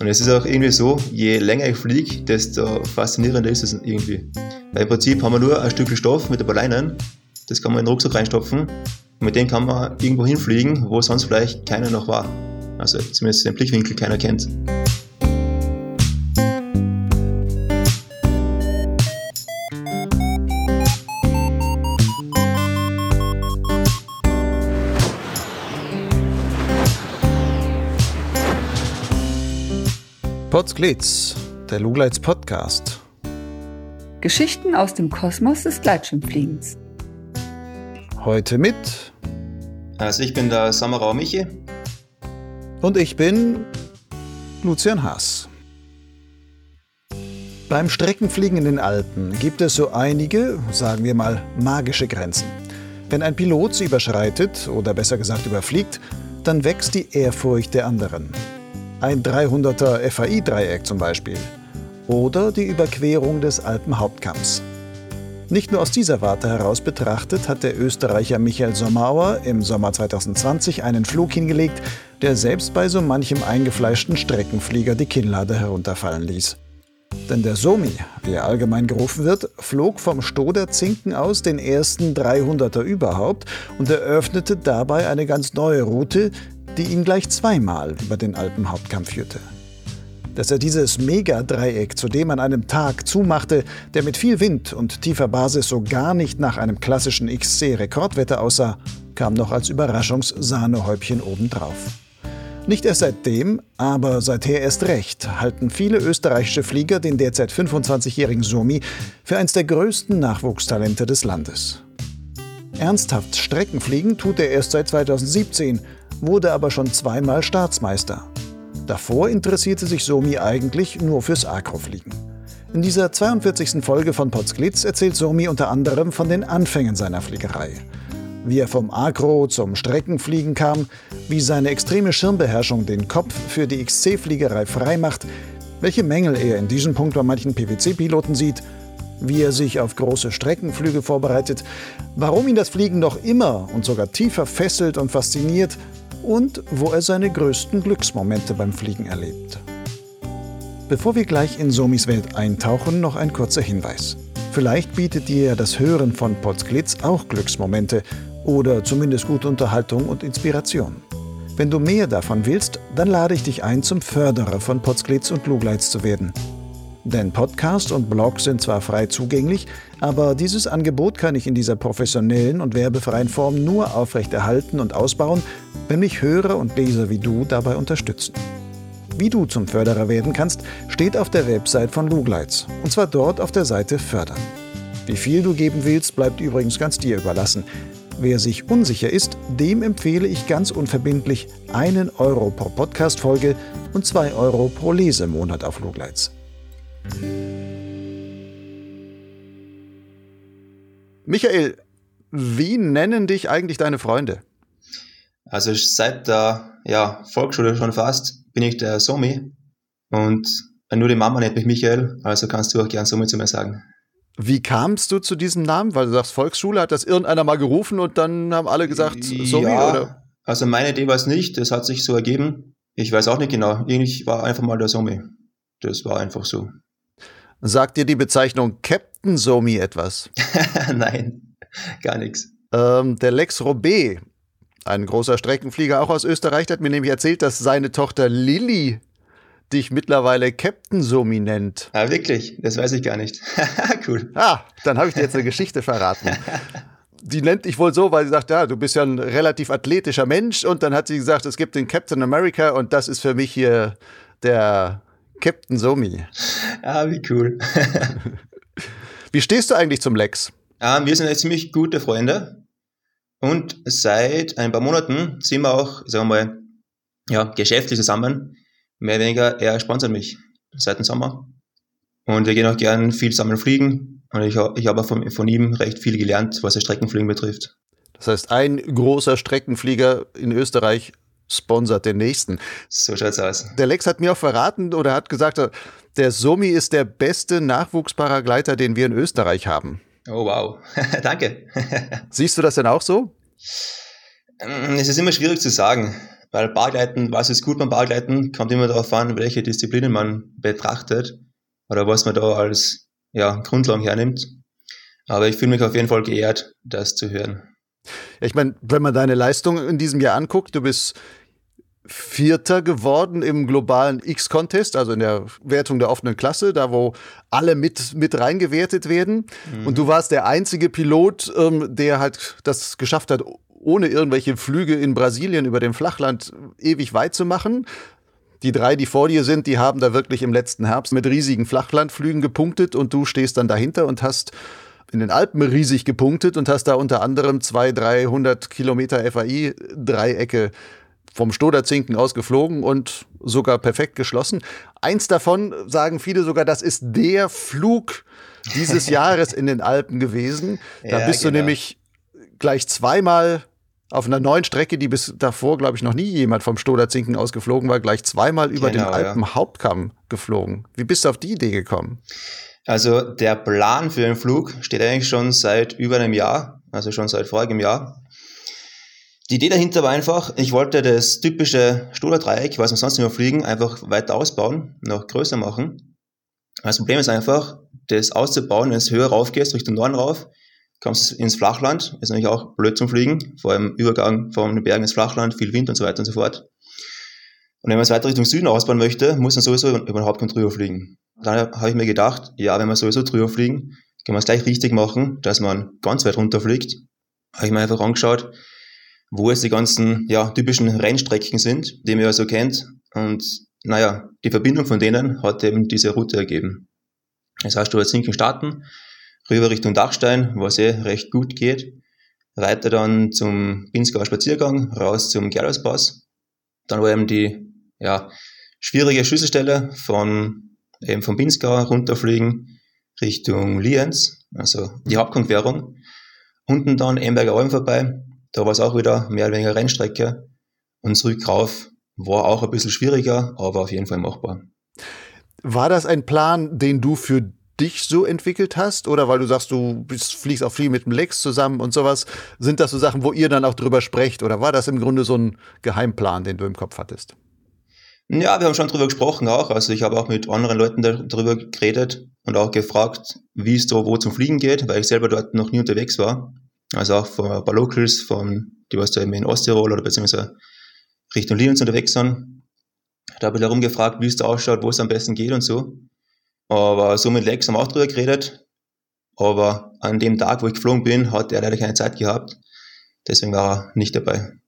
Und es ist auch irgendwie so, je länger ich fliege, desto faszinierender ist es irgendwie. Weil im Prinzip haben wir nur ein Stück Stoff mit ein paar Leinen, das kann man in den Rucksack reinstopfen und mit dem kann man irgendwo hinfliegen, wo sonst vielleicht keiner noch war. Also zumindest den Blickwinkel keiner kennt. Potsglitz, der Lugleits Podcast. Geschichten aus dem Kosmos des Gleitschirmfliegens. Heute mit. Also ich bin der Samarau Michi. Und ich bin Lucian Haas. Beim Streckenfliegen in den Alpen gibt es so einige, sagen wir mal, magische Grenzen. Wenn ein Pilot sie überschreitet oder besser gesagt überfliegt, dann wächst die Ehrfurcht der anderen. Ein 300er FAI-Dreieck zum Beispiel. Oder die Überquerung des Alpenhauptkamms. Nicht nur aus dieser Warte heraus betrachtet hat der Österreicher Michael Sommerauer im Sommer 2020 einen Flug hingelegt, der selbst bei so manchem eingefleischten Streckenflieger die Kinnlade herunterfallen ließ. Denn der Somi, wie er allgemein gerufen wird, flog vom Stoderzinken aus den ersten 300er überhaupt und eröffnete dabei eine ganz neue Route, die ihn gleich zweimal über den Alpenhauptkamm führte. Dass er dieses Megadreieck zudem an einem Tag zumachte, der mit viel Wind und tiefer Basis so gar nicht nach einem klassischen XC-Rekordwetter aussah, kam noch als Überraschungssahnehäubchen obendrauf. Nicht erst seitdem, aber seither erst recht, halten viele österreichische Flieger den derzeit 25-jährigen Somi für eines der größten Nachwuchstalente des Landes. Ernsthaft Streckenfliegen tut er erst seit 2017 wurde aber schon zweimal Staatsmeister. Davor interessierte sich Somi eigentlich nur fürs Akrofliegen. In dieser 42. Folge von Potsglitz erzählt Somi unter anderem von den Anfängen seiner Fliegerei. Wie er vom Agro zum Streckenfliegen kam, wie seine extreme Schirmbeherrschung den Kopf für die XC-Fliegerei freimacht, welche Mängel er in diesem Punkt bei manchen PwC-Piloten sieht, wie er sich auf große Streckenflüge vorbereitet, warum ihn das Fliegen noch immer und sogar tiefer fesselt und fasziniert und wo er seine größten Glücksmomente beim Fliegen erlebt. Bevor wir gleich in Somis Welt eintauchen, noch ein kurzer Hinweis. Vielleicht bietet dir das Hören von Potsglitz auch Glücksmomente oder zumindest gute Unterhaltung und Inspiration. Wenn du mehr davon willst, dann lade ich dich ein, zum Förderer von Potsglitz und Lugleitz zu werden. Denn Podcast und Blog sind zwar frei zugänglich, aber dieses Angebot kann ich in dieser professionellen und werbefreien Form nur aufrechterhalten und ausbauen, wenn mich Hörer und Leser wie du dabei unterstützen. Wie du zum Förderer werden kannst, steht auf der Website von Lugleitz. Und zwar dort auf der Seite Fördern. Wie viel du geben willst, bleibt übrigens ganz dir überlassen. Wer sich unsicher ist, dem empfehle ich ganz unverbindlich einen Euro pro Podcast-Folge und zwei Euro pro Lesemonat auf Lugleitz. Michael, wie nennen dich eigentlich deine Freunde? Also seit der ja, Volksschule schon fast bin ich der Somi und nur die Mama nennt mich Michael, also kannst du auch gern Somi zu mir sagen. Wie kamst du zu diesem Namen? Weil du sagst, Volksschule, hat das irgendeiner mal gerufen und dann haben alle gesagt, Somi? Ja, oder? also meine Idee war es nicht, das hat sich so ergeben. Ich weiß auch nicht genau, ich war einfach mal der Somi. Das war einfach so. Sagt dir die Bezeichnung Captain Somi etwas? Nein, gar nichts. Ähm, der Lex Robé, ein großer Streckenflieger auch aus Österreich, hat mir nämlich erzählt, dass seine Tochter Lilly dich mittlerweile Captain Somi nennt. Ah, wirklich? Das weiß ich gar nicht. cool. Ah, dann habe ich dir jetzt eine Geschichte verraten. Die nennt dich wohl so, weil sie sagt, ja, du bist ja ein relativ athletischer Mensch und dann hat sie gesagt, es gibt den Captain America und das ist für mich hier der Captain Somi. Ah, wie cool. wie stehst du eigentlich zum Lex? Ah, wir sind jetzt ziemlich gute Freunde. Und seit ein paar Monaten sind wir auch, sagen wir mal, ja, geschäftlich zusammen. Mehr oder weniger, er sponsert mich seit dem Sommer. Und wir gehen auch gern viel zusammen fliegen. Und ich, ich habe von, von ihm recht viel gelernt, was das Streckenfliegen betrifft. Das heißt, ein großer Streckenflieger in Österreich sponsert den nächsten. So schaut's aus. Der Lex hat mir auch verraten oder hat gesagt, der Somi ist der beste Nachwuchsparagleiter, den wir in Österreich haben. Oh wow, danke. Siehst du das denn auch so? Ähm, es ist immer schwierig zu sagen. Weil Bargleiten, was ist gut beim Bargleiten, kommt immer darauf an, welche Disziplinen man betrachtet oder was man da als ja, Grundlagen hernimmt. Aber ich fühle mich auf jeden Fall geehrt, das zu hören. Ich meine, wenn man deine Leistung in diesem Jahr anguckt, du bist Vierter geworden im globalen X-Contest, also in der Wertung der offenen Klasse, da wo alle mit, mit reingewertet werden. Mhm. Und du warst der einzige Pilot, ähm, der halt das geschafft hat, ohne irgendwelche Flüge in Brasilien über dem Flachland ewig weit zu machen. Die drei, die vor dir sind, die haben da wirklich im letzten Herbst mit riesigen Flachlandflügen gepunktet und du stehst dann dahinter und hast in den Alpen riesig gepunktet und hast da unter anderem zwei, 300 Kilometer FAI-Dreiecke vom Stoderzinken aus geflogen und sogar perfekt geschlossen. Eins davon sagen viele sogar, das ist der Flug dieses Jahres in den Alpen gewesen. Da ja, bist genau. du nämlich gleich zweimal auf einer neuen Strecke, die bis davor, glaube ich, noch nie jemand vom Stoderzinken aus geflogen war, gleich zweimal über genau, den Alpenhauptkamm geflogen. Wie bist du auf die Idee gekommen? Also der Plan für den Flug steht eigentlich schon seit über einem Jahr, also schon seit vorigem Jahr. Die Idee dahinter war einfach, ich wollte das typische Stoder-Dreieck, was wir sonst immer fliegen, einfach weiter ausbauen, noch größer machen. Das Problem ist einfach, das auszubauen, wenn es höher rauf gehst, Richtung Norden rauf, kommst ins Flachland, ist nämlich auch blöd zum Fliegen, vor allem Übergang von den Bergen ins Flachland, viel Wind und so weiter und so fort. Und wenn man es weiter Richtung Süden ausbauen möchte, muss man sowieso über den Hauptgrund drüber fliegen. Dann habe ich mir gedacht, ja, wenn wir sowieso drüber fliegen, können wir es gleich richtig machen, dass man ganz weit runter fliegt. Habe ich mir einfach angeschaut, wo es die ganzen ja, typischen Rennstrecken sind, die man ja so kennt. Und naja, die Verbindung von denen hat eben diese Route ergeben. Das heißt, du als Sinken starten, rüber Richtung Dachstein, was eh recht gut geht, weiter dann zum Pinzgauer Spaziergang, raus zum Gerlospass. Dann war eben die ja, schwierige Schlüsselstelle von eben vom Pinzgau runterfliegen Richtung Lienz, also die Hauptkonquerung. Unten dann Emberger Alm vorbei, da war es auch wieder mehr oder weniger Rennstrecke. Und zurück rauf war auch ein bisschen schwieriger, aber auf jeden Fall machbar. War das ein Plan, den du für dich so entwickelt hast? Oder weil du sagst, du bist, fliegst auch viel mit dem Lex zusammen und sowas? Sind das so Sachen, wo ihr dann auch drüber sprecht? Oder war das im Grunde so ein Geheimplan, den du im Kopf hattest? Ja, wir haben schon drüber gesprochen auch. Also ich habe auch mit anderen Leuten darüber geredet und auch gefragt, wie es so wo zum Fliegen geht, weil ich selber dort noch nie unterwegs war. Also auch von ein paar Locals, von, die was da eben in Osttirol oder beziehungsweise Richtung Lienz unterwegs sind. Da habe ich darum gefragt, wie es da ausschaut, wo es am besten geht und so. Aber so mit Lex haben wir auch drüber geredet. Aber an dem Tag, wo ich geflogen bin, hat er leider keine Zeit gehabt. Deswegen war er nicht dabei.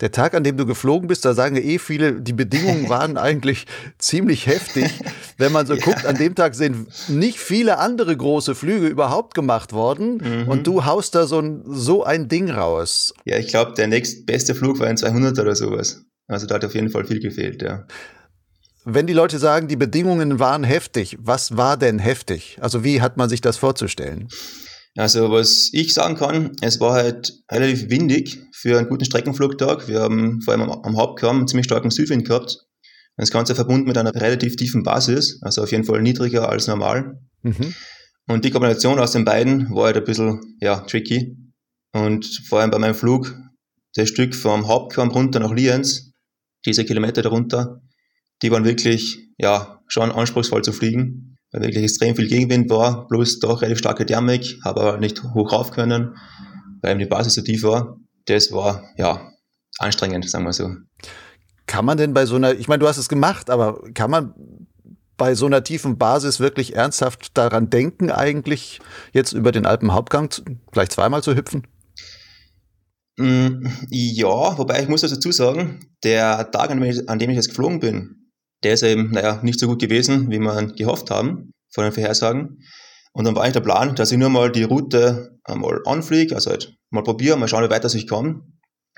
Der Tag, an dem du geflogen bist, da sagen ja eh viele, die Bedingungen waren eigentlich ziemlich heftig. Wenn man so ja. guckt, an dem Tag sind nicht viele andere große Flüge überhaupt gemacht worden mhm. und du haust da so ein, so ein Ding raus. Ja, ich glaube, der nächstbeste Flug war ein 200 oder sowas. Also da hat auf jeden Fall viel gefehlt, ja. Wenn die Leute sagen, die Bedingungen waren heftig, was war denn heftig? Also wie hat man sich das vorzustellen? Also was ich sagen kann, es war halt relativ windig für einen guten Streckenflugtag. Wir haben vor allem am, Hauptkamm einen ziemlich starken Südwind gehabt. Das Ganze verbunden mit einer relativ tiefen Basis, also auf jeden Fall niedriger als normal. Mhm. Und die Kombination aus den beiden war halt ein bisschen ja, tricky. Und vor allem bei meinem Flug, das Stück vom Hauptkamm runter nach Lienz, diese Kilometer darunter, die waren wirklich ja, schon anspruchsvoll zu fliegen weil wirklich extrem viel Gegenwind war, plus doch relativ starke Thermik, habe aber nicht hoch rauf können, weil eben die Basis so tief war. Das war, ja, anstrengend, sagen wir so. Kann man denn bei so einer, ich meine, du hast es gemacht, aber kann man bei so einer tiefen Basis wirklich ernsthaft daran denken, eigentlich jetzt über den Alpenhauptgang gleich zweimal zu hüpfen? Mm, ja, wobei ich muss dazu sagen, der Tag, an dem ich jetzt geflogen bin, der ist eben, naja, nicht so gut gewesen, wie man gehofft haben von den Vorhersagen. Und dann war eigentlich der Plan, dass ich nur mal die Route einmal anfliege, also halt mal probiere, mal schauen, wie weit ich komme,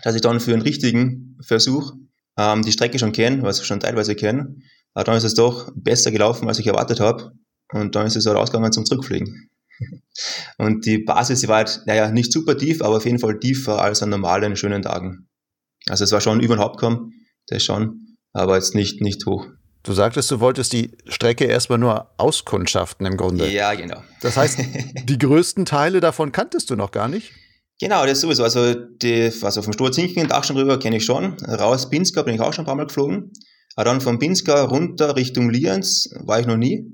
dass ich dann für einen richtigen Versuch ähm, die Strecke schon kenne, was ich schon teilweise kenne. Aber dann ist es doch besser gelaufen, als ich erwartet habe. Und dann ist es halt ausgegangen zum Zurückfliegen. Und die Basis, die war halt, naja, nicht super tief, aber auf jeden Fall tiefer als an normalen, schönen Tagen. Also es war schon über den Hauptkamm, das schon aber jetzt nicht, nicht hoch. Du sagtest, du wolltest die Strecke erstmal nur auskundschaften im Grunde. Ja, genau. Das heißt, die größten Teile davon kanntest du noch gar nicht? Genau, das sowieso. Also, die, also vom Sturzinken, Dachstein rüber kenne ich schon. Raus Pinska bin ich auch schon ein paar Mal geflogen. Aber dann von Pinska runter Richtung Lienz war ich noch nie.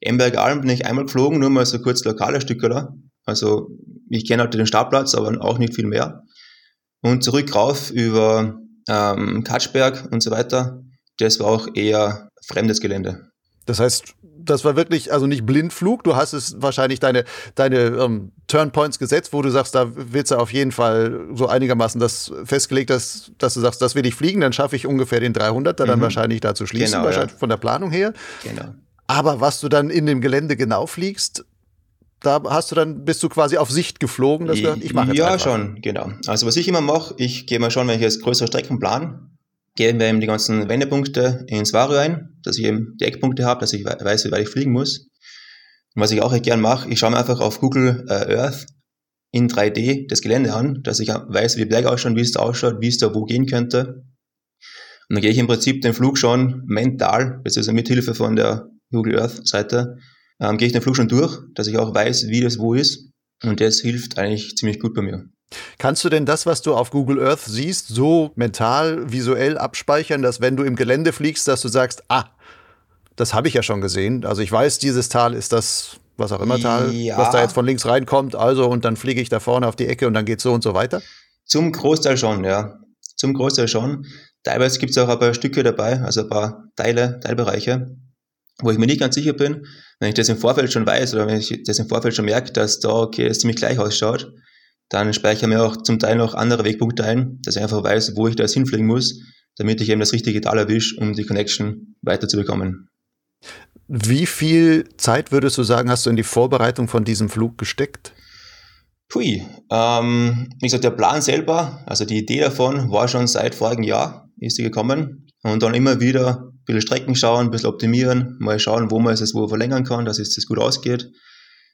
Emberg Alm bin ich einmal geflogen, nur mal so kurz lokale Stücke Also ich kenne halt den Startplatz, aber auch nicht viel mehr. Und zurück rauf über ähm, Katschberg und so weiter. Das war auch eher fremdes Gelände. Das heißt, das war wirklich, also nicht Blindflug. Du hast es wahrscheinlich deine, deine ähm, Turnpoints gesetzt, wo du sagst, da willst du auf jeden Fall so einigermaßen das festgelegt, dass, dass du sagst, das will ich fliegen, dann schaffe ich ungefähr den 300er mhm. dann wahrscheinlich da zu schließen, genau, wahrscheinlich ja. von der Planung her. Genau. Aber was du dann in dem Gelände genau fliegst, da hast du dann, bist du quasi auf Sicht geflogen, dass du, ich mache Ja, einfach. schon, genau. Also was ich immer mache, ich gehe mal schon, wenn ich jetzt größere Strecken plan, gehe mir eben die ganzen Wendepunkte ins Vario ein, dass ich eben die Eckpunkte habe, dass ich weiß, wie weit ich fliegen muss. Und was ich auch gern mache, ich schaue mir einfach auf Google äh, Earth in 3D das Gelände an, dass ich weiß, wie Berg ausschaut, wie es da ausschaut, wie es da wo gehen könnte. Und dann gehe ich im Prinzip den Flug schon mental, beziehungsweise mit Hilfe von der Google Earth Seite, ähm, gehe ich den Flug schon durch, dass ich auch weiß, wie das wo ist. Und das hilft eigentlich ziemlich gut bei mir. Kannst du denn das, was du auf Google Earth siehst, so mental, visuell abspeichern, dass wenn du im Gelände fliegst, dass du sagst, ah, das habe ich ja schon gesehen. Also ich weiß, dieses Tal ist das, was auch immer Tal, ja. was da jetzt von links reinkommt, also und dann fliege ich da vorne auf die Ecke und dann geht so und so weiter? Zum Großteil schon, ja. Zum Großteil schon. Teilweise gibt es auch ein paar Stücke dabei, also ein paar Teile, Teilbereiche, wo ich mir nicht ganz sicher bin, wenn ich das im Vorfeld schon weiß oder wenn ich das im Vorfeld schon merke, dass da, okay, es ziemlich gleich ausschaut, dann speichere ich mir auch zum Teil noch andere Wegpunkte ein, dass ich einfach weiß, wo ich da jetzt hinfliegen muss, damit ich eben das richtige Tal erwische, um die Connection weiterzubekommen. Wie viel Zeit würdest du sagen, hast du in die Vorbereitung von diesem Flug gesteckt? Pui, ähm, wie gesagt, der Plan selber, also die Idee davon war schon seit vorigen Jahr, ist sie gekommen. Und dann immer wieder ein bisschen Strecken schauen, ein bisschen optimieren, mal schauen, wo man es wo verlängern kann, dass es das gut ausgeht.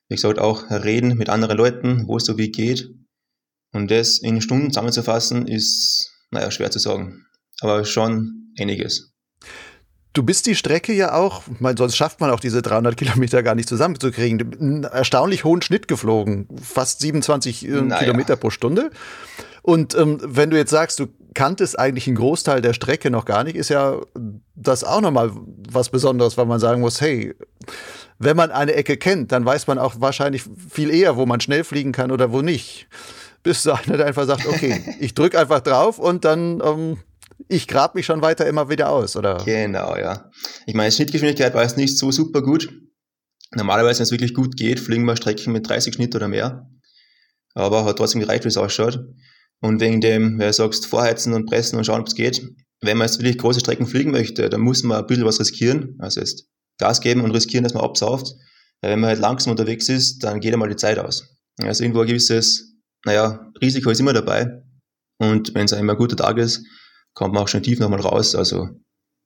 Wie gesagt, auch reden mit anderen Leuten, wo es so wie geht. Und das in Stunden zusammenzufassen, ist, naja, schwer zu sagen. Aber schon einiges. Du bist die Strecke ja auch, mein, sonst schafft man auch diese 300 Kilometer gar nicht zusammenzukriegen, einen erstaunlich hohen Schnitt geflogen, fast 27 äh, naja. Kilometer pro Stunde. Und ähm, wenn du jetzt sagst, du kanntest eigentlich einen Großteil der Strecke noch gar nicht, ist ja das auch nochmal was Besonderes, weil man sagen muss, hey, wenn man eine Ecke kennt, dann weiß man auch wahrscheinlich viel eher, wo man schnell fliegen kann oder wo nicht. Bis einer einfach sagt, okay, ich drücke einfach drauf und dann ähm, ich grab mich schon weiter immer wieder aus, oder? Genau, ja. Ich meine, Schnittgeschwindigkeit war jetzt nicht so super gut. Normalerweise, wenn es wirklich gut geht, fliegen wir Strecken mit 30 Schnitt oder mehr. Aber hat trotzdem gereicht, wie es ausschaut. Und wegen dem, wer sagst, vorheizen und pressen und schauen, ob es geht. Wenn man jetzt wirklich große Strecken fliegen möchte, dann muss man ein bisschen was riskieren. Also jetzt Gas geben und riskieren, dass man absauft. Weil wenn man halt langsam unterwegs ist, dann geht einmal die Zeit aus. Also irgendwo ein gewisses, naja, Risiko ist immer dabei. Und wenn es einmal ein guter Tag ist, kommt man auch schon tief nochmal raus. Also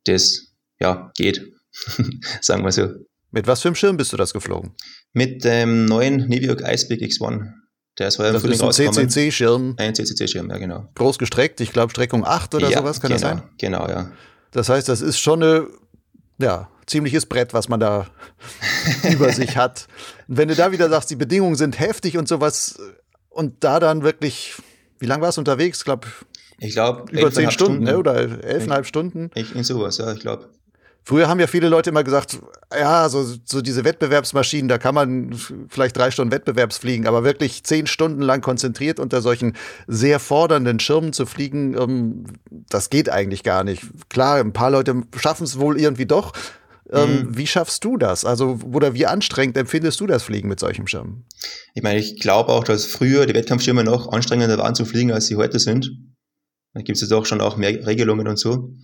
das, ja, geht. Sagen wir so. Mit was für einem Schirm bist du das geflogen? Mit dem neuen Neviok Icepeak X1. Der ist heuer das ist ein CCC-Schirm. Ein CCC-Schirm, ja, genau. Groß gestreckt, ich glaube Streckung 8 oder ja, sowas, kann genau, das sein? Genau, ja. Das heißt, das ist schon eine, ja, ziemliches Brett, was man da über sich hat. Und wenn du da wieder sagst, die Bedingungen sind heftig und sowas und da dann wirklich, wie lange warst du unterwegs? Ich glaube, ich glaube, über zehn Stunden, Stunden, ne? oder elfeinhalb Stunden. Ich, in sowas, ja, ich glaube. Früher haben ja viele Leute immer gesagt, ja, so, so diese Wettbewerbsmaschinen, da kann man vielleicht drei Stunden Wettbewerbsfliegen, aber wirklich zehn Stunden lang konzentriert unter solchen sehr fordernden Schirmen zu fliegen, ähm, das geht eigentlich gar nicht. Klar, ein paar Leute schaffen es wohl irgendwie doch. Ähm, mhm. Wie schaffst du das? Also, oder wie anstrengend empfindest du das Fliegen mit solchem Schirm? Ich meine, ich glaube auch, dass früher die Wettkampfschirme noch anstrengender waren zu fliegen, als sie heute sind. Da gibt es jetzt auch schon auch mehr Regelungen und so.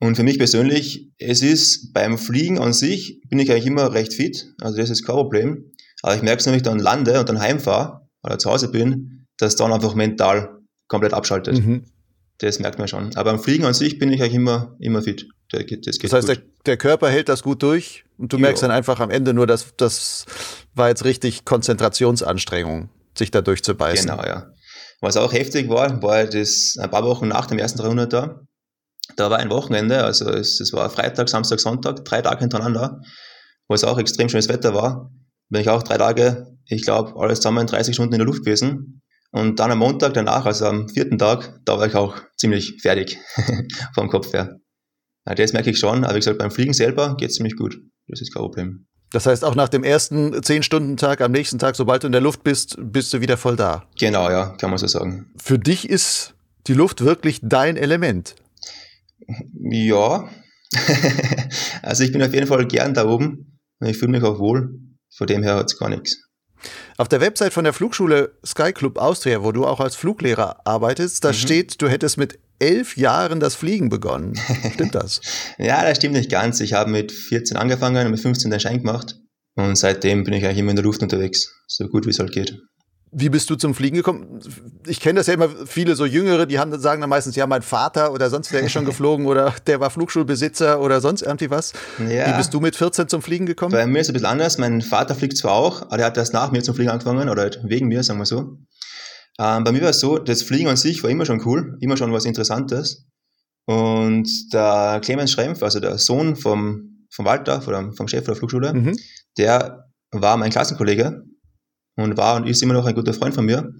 Und für mich persönlich, es ist beim Fliegen an sich, bin ich eigentlich immer recht fit. Also das ist kein Problem. Aber ich merke es, wenn ich dann lande und dann heimfahre oder zu Hause bin, dass dann einfach mental komplett abschaltet. Mhm. Das merkt man schon. Aber beim Fliegen an sich bin ich eigentlich immer, immer fit. Das, das heißt, der, der, Körper hält das gut durch und du jo. merkst dann einfach am Ende nur, dass das war jetzt richtig Konzentrationsanstrengung, sich da durchzubeißen. Genau, ja. Was auch heftig war, war das ein paar Wochen nach dem ersten 300er. Da war ein Wochenende, also es, es war Freitag, Samstag, Sonntag, drei Tage hintereinander, wo es auch extrem schönes Wetter war. Bin ich auch drei Tage, ich glaube, alles zusammen 30 Stunden in der Luft gewesen. Und dann am Montag danach, also am vierten Tag, da war ich auch ziemlich fertig vom Kopf her. Ja, das merke ich schon, aber wie gesagt, beim Fliegen selber geht es ziemlich gut. Das ist kein Problem. Das heißt, auch nach dem ersten 10-Stunden-Tag, am nächsten Tag, sobald du in der Luft bist, bist du wieder voll da. Genau, ja, kann man so sagen. Für dich ist die Luft wirklich dein Element. Ja. also ich bin auf jeden Fall gern da oben und ich fühle mich auch wohl. Von dem her hat es gar nichts. Auf der Website von der Flugschule Sky Club Austria, wo du auch als Fluglehrer arbeitest, da mhm. steht, du hättest mit elf Jahren das Fliegen begonnen. Stimmt das? ja, das stimmt nicht ganz. Ich habe mit 14 angefangen und mit 15 den Schein gemacht. Und seitdem bin ich eigentlich immer in der Luft unterwegs. So gut wie es halt geht. Wie bist du zum Fliegen gekommen? Ich kenne das ja immer, viele so Jüngere, die haben, sagen dann meistens, ja, mein Vater oder sonst der ist schon geflogen oder der war Flugschulbesitzer oder sonst irgendwie was. Ja. Wie bist du mit 14 zum Fliegen gekommen? Bei mir ist es ein bisschen anders. Mein Vater fliegt zwar auch, aber er hat erst nach mir zum Fliegen angefangen oder halt wegen mir, sagen wir so. Ähm, bei mir war es so, das Fliegen an sich war immer schon cool, immer schon was Interessantes. Und der Clemens Schrempf, also der Sohn vom, vom Walter, vom, vom Chef der Flugschule, mhm. der war mein Klassenkollege und war und ist immer noch ein guter Freund von mir.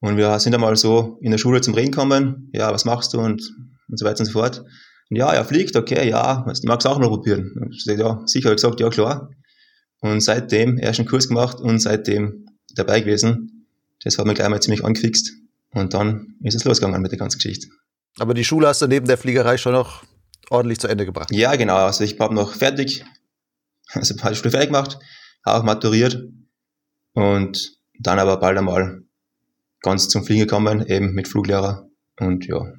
Und wir sind einmal so in der Schule zum Reden gekommen, ja, was machst du und, und so weiter und so fort. Und ja, er fliegt, okay, ja, du magst auch mal probieren. Und ich ja, sicher, habe gesagt, ja, klar. Und seitdem ersten Kurs gemacht und seitdem dabei gewesen. Das hat mich gleich mal ziemlich angefixt. Und dann ist es losgegangen mit der ganzen Geschichte. Aber die Schule hast du neben der Fliegerei schon noch ordentlich zu Ende gebracht? Ja, genau. Also ich habe noch fertig, also habe die Schule fertig gemacht, auch maturiert und dann aber bald einmal ganz zum Fliegen gekommen, eben mit Fluglehrer und ja.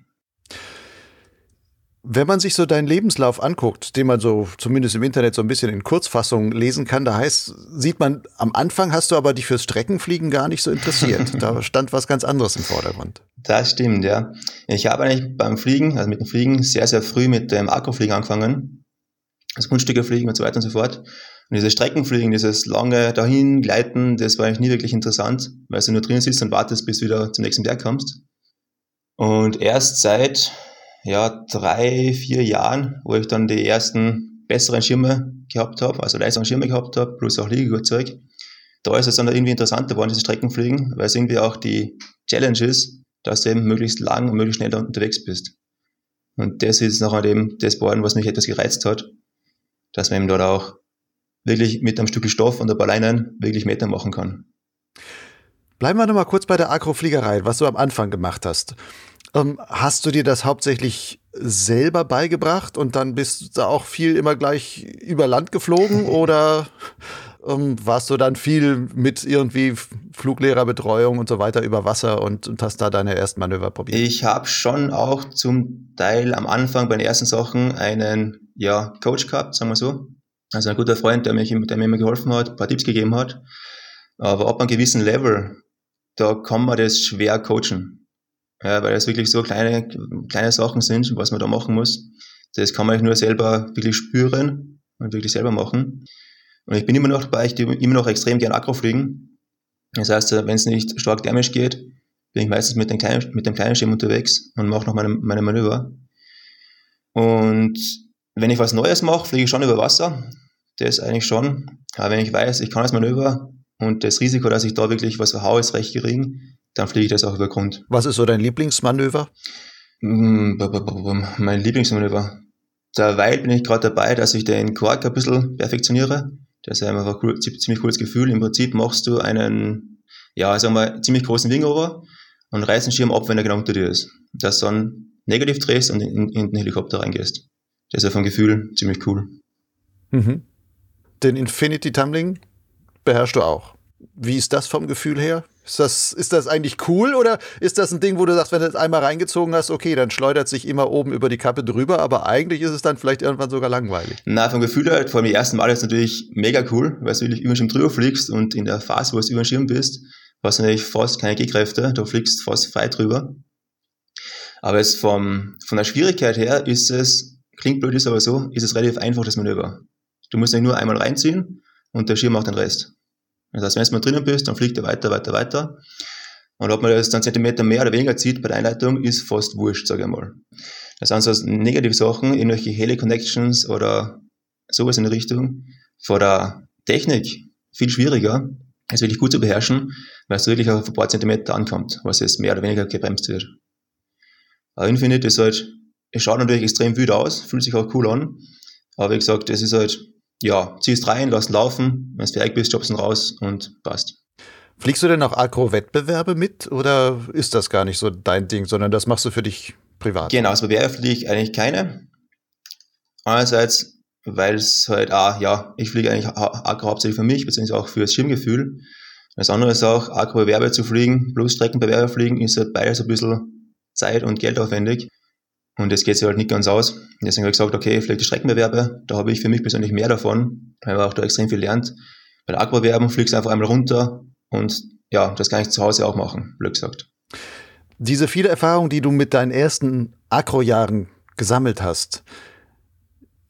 Wenn man sich so deinen Lebenslauf anguckt, den man so zumindest im Internet so ein bisschen in Kurzfassung lesen kann, da heißt, sieht man, am Anfang hast du aber dich fürs Streckenfliegen gar nicht so interessiert. da stand was ganz anderes im Vordergrund. Das stimmt, ja. Ich habe eigentlich beim Fliegen, also mit dem Fliegen, sehr, sehr früh mit dem Akkufliegen angefangen. Das Kunststücke fliegen und so weiter und so fort. Und dieses Streckenfliegen, dieses lange dahin gleiten, das war eigentlich nie wirklich interessant, weil du nur drin sitzt und wartest, bis du wieder zum nächsten Berg kommst. Und erst seit ja, drei, vier Jahren, wo ich dann die ersten besseren Schirme gehabt habe, also leisere Schirme gehabt habe, plus auch Liegegurtzeug, da ist es dann irgendwie interessanter geworden, dieses Streckenfliegen, weil es irgendwie auch die Challenge ist, dass du eben möglichst lang und möglichst schnell unterwegs bist. Und das ist nachher eben das geworden, was mich etwas gereizt hat, dass man eben dort auch wirklich mit einem Stück Stoff und ein paar Leinen wirklich Meter machen kann. Bleiben wir nochmal kurz bei der Agrofliegerei, was du am Anfang gemacht hast. Ähm, hast du dir das hauptsächlich selber beigebracht und dann bist du auch viel immer gleich über Land geflogen oder ähm, warst du dann viel mit irgendwie Fluglehrerbetreuung und so weiter über Wasser und, und hast da deine ersten Manöver probiert? Ich habe schon auch zum Teil am Anfang bei den ersten Sachen einen ja, Coach gehabt, sagen wir so. Also ein guter Freund, der, mich, der mir immer geholfen hat, ein paar Tipps gegeben hat. Aber ab einem gewissen Level, da kann man das schwer coachen. Ja, weil das wirklich so kleine, kleine Sachen sind, was man da machen muss. Das kann man nur selber wirklich spüren und wirklich selber machen. Und ich bin immer noch dabei, ich immer noch extrem gern Akro fliegen. Das heißt, wenn es nicht stark dämlich geht, bin ich meistens mit dem kleinen, mit dem kleinen Schirm unterwegs und mache noch meine, meine Manöver. Und wenn ich was Neues mache, fliege ich schon über Wasser. Das eigentlich schon. Aber wenn ich weiß, ich kann das Manöver und das Risiko, dass ich da wirklich was verhaue, ist recht gering, dann fliege ich das auch über Grund. Was ist so dein Lieblingsmanöver? Mm, mein Lieblingsmanöver. Derweil bin ich gerade dabei, dass ich den Quark ein bisschen perfektioniere. Das ist einfach ein ziemlich cooles Gefühl. Im Prinzip machst du einen, ja, sagen wir, ziemlich großen Wing over und reißt den Schirm ab, wenn er genau unter dir ist. Dass du dann negativ drehst und in, in den Helikopter reingehst. Das ist vom Gefühl ziemlich cool. Mhm. Den Infinity Tumbling beherrschst du auch. Wie ist das vom Gefühl her? Ist das, ist das eigentlich cool oder ist das ein Ding, wo du sagst, wenn du es einmal reingezogen hast, okay, dann schleudert sich immer oben über die Kappe drüber, aber eigentlich ist es dann vielleicht irgendwann sogar langweilig? Na, vom Gefühl her, vor allem die ersten Mal ist es natürlich mega cool, weil du wirklich über den Schirm drüber fliegst und in der Phase, wo du über den Schirm bist, hast du natürlich fast keine Gehkräfte, du fliegst fast frei drüber. Aber es vom, von der Schwierigkeit her ist es, klingt blöd, ist aber so, ist es relativ einfach, das Manöver. Du musst ihn nur einmal reinziehen und der Schirm macht den Rest. Das heißt, wenn du mal drinnen bist, dann fliegt er weiter, weiter, weiter. Und ob man das dann Zentimeter mehr oder weniger zieht bei der Einleitung, ist fast wurscht, sage ich mal. Das sind so negative Sachen, irgendwelche Heli-Connections oder sowas in der Richtung. Vor der Technik viel schwieriger, es wirklich gut zu beherrschen, weil es wirklich auf ein paar Zentimeter ankommt, was jetzt mehr oder weniger gebremst wird. Aber Infinite ist halt, es schaut natürlich extrem wütend aus, fühlt sich auch cool an, aber wie gesagt, es ist halt, ja, ziehst rein, lass laufen, wenn es fertig bist, stoppst ihn raus und passt. Fliegst du denn auch Agro-Wettbewerbe mit oder ist das gar nicht so dein Ding, sondern das machst du für dich privat? Genau, als Bewerber fliege ich eigentlich keine. Einerseits, weil es halt, ah, ja, ich fliege eigentlich Agro hauptsächlich für mich, beziehungsweise auch fürs Schirmgefühl. Das andere ist auch, Agro-Bewerbe zu fliegen, plus Streckenbewerbe fliegen, ist halt beides ein bisschen zeit- und geldaufwendig. Und das geht sich halt nicht ganz aus. Deswegen habe ich gesagt, okay, vielleicht die Streckenbewerbe, da habe ich für mich persönlich mehr davon, weil man auch da extrem viel lernt. Bei der Aquabewerben fliegst du einfach einmal runter und ja, das kann ich zu Hause auch machen, blöd gesagt. Diese viele Erfahrungen, die du mit deinen ersten Akro-Jahren gesammelt hast,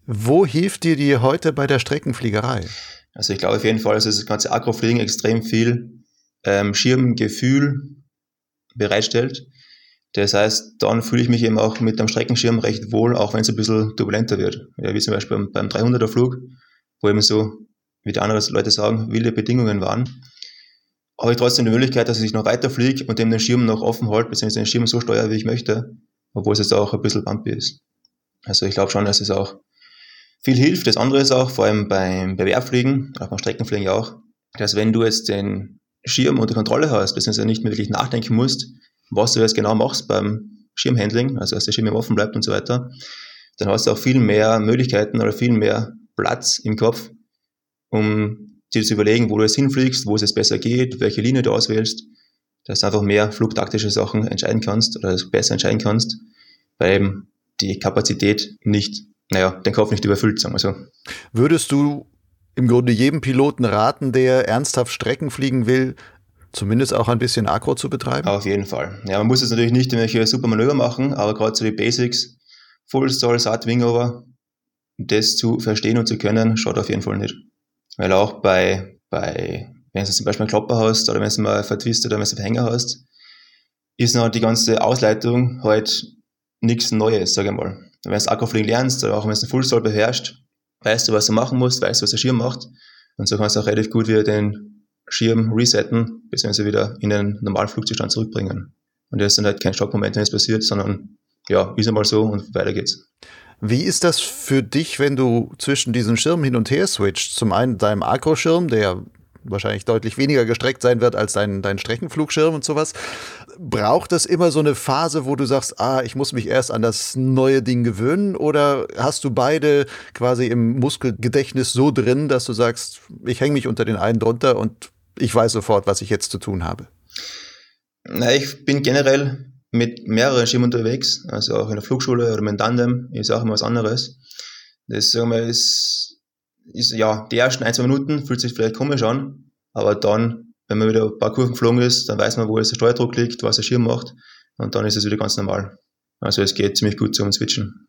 wo hilft dir die heute bei der Streckenfliegerei? Also ich glaube auf jeden Fall, dass das ganze Akrofliegen extrem viel ähm, Schirmgefühl bereitstellt. Das heißt, dann fühle ich mich eben auch mit dem Streckenschirm recht wohl, auch wenn es ein bisschen turbulenter wird. Ja, wie zum Beispiel beim, beim 300er Flug, wo eben so, wie die anderen Leute sagen, wilde Bedingungen waren. Habe ich trotzdem die Möglichkeit, dass ich noch weiter fliege und eben den Schirm noch offen halte, beziehungsweise den Schirm so steuere, wie ich möchte, obwohl es jetzt auch ein bisschen bumpy ist. Also ich glaube schon, dass es auch viel hilft. Das andere ist auch, vor allem beim Bewerbfliegen, auch beim Streckenfliegen auch, dass wenn du jetzt den Schirm unter Kontrolle hast, beziehungsweise nicht mehr wirklich nachdenken musst, was du jetzt genau machst beim Schirmhandling, also dass der Schirm offen bleibt und so weiter, dann hast du auch viel mehr Möglichkeiten oder viel mehr Platz im Kopf, um dir zu überlegen, wo du jetzt hinfliegst, wo es jetzt besser geht, welche Linie du auswählst, dass du einfach mehr flugtaktische Sachen entscheiden kannst oder besser entscheiden kannst, weil eben die Kapazität nicht, naja, den Kopf nicht überfüllt, sagen wir so. Würdest du im Grunde jedem Piloten raten, der ernsthaft Strecken fliegen will, zumindest auch ein bisschen Akro zu betreiben? Auf jeden Fall. Ja, man muss jetzt natürlich nicht irgendwelche super Manöver machen, aber gerade so die Basics, Full Stall, Sat, Wingover, das zu verstehen und zu können, schaut auf jeden Fall nicht. Weil auch bei, bei wenn du zum Beispiel einen Klopper hast oder wenn du mal vertwistet oder wenn du einen Verhänger hast, ist noch die ganze Ausleitung halt nichts Neues, sage ich mal. Wenn du Akkufliegen lernst oder auch wenn du einen Fullstall beherrschst, weißt du, was du machen musst, weißt du, was der Schirm macht und so kannst du auch relativ gut wieder den Schirm resetten, beziehungsweise wieder in den normalen Flugzustand zurückbringen. Und das dann halt kein Schockmoment, wenn es passiert, sondern ja, ist einmal so und weiter geht's. Wie ist das für dich, wenn du zwischen diesen Schirmen hin und her switcht? Zum einen deinem Akro-Schirm, der wahrscheinlich deutlich weniger gestreckt sein wird als dein, dein Streckenflugschirm und sowas. Braucht es immer so eine Phase, wo du sagst, ah, ich muss mich erst an das neue Ding gewöhnen? Oder hast du beide quasi im Muskelgedächtnis so drin, dass du sagst, ich hänge mich unter den einen drunter und ich weiß sofort, was ich jetzt zu tun habe? Na, ich bin generell mit mehreren Schirmen unterwegs, also auch in der Flugschule oder mit Tandem, ist auch immer was anderes. Das sagen wir, ist, ist, ja, die ersten ein, zwei Minuten fühlt sich vielleicht komisch an, aber dann, wenn man wieder ein paar Kurven geflogen ist, dann weiß man, wo jetzt der Steuerdruck liegt, was der Schirm macht und dann ist es wieder ganz normal. Also es geht ziemlich gut zum Switchen.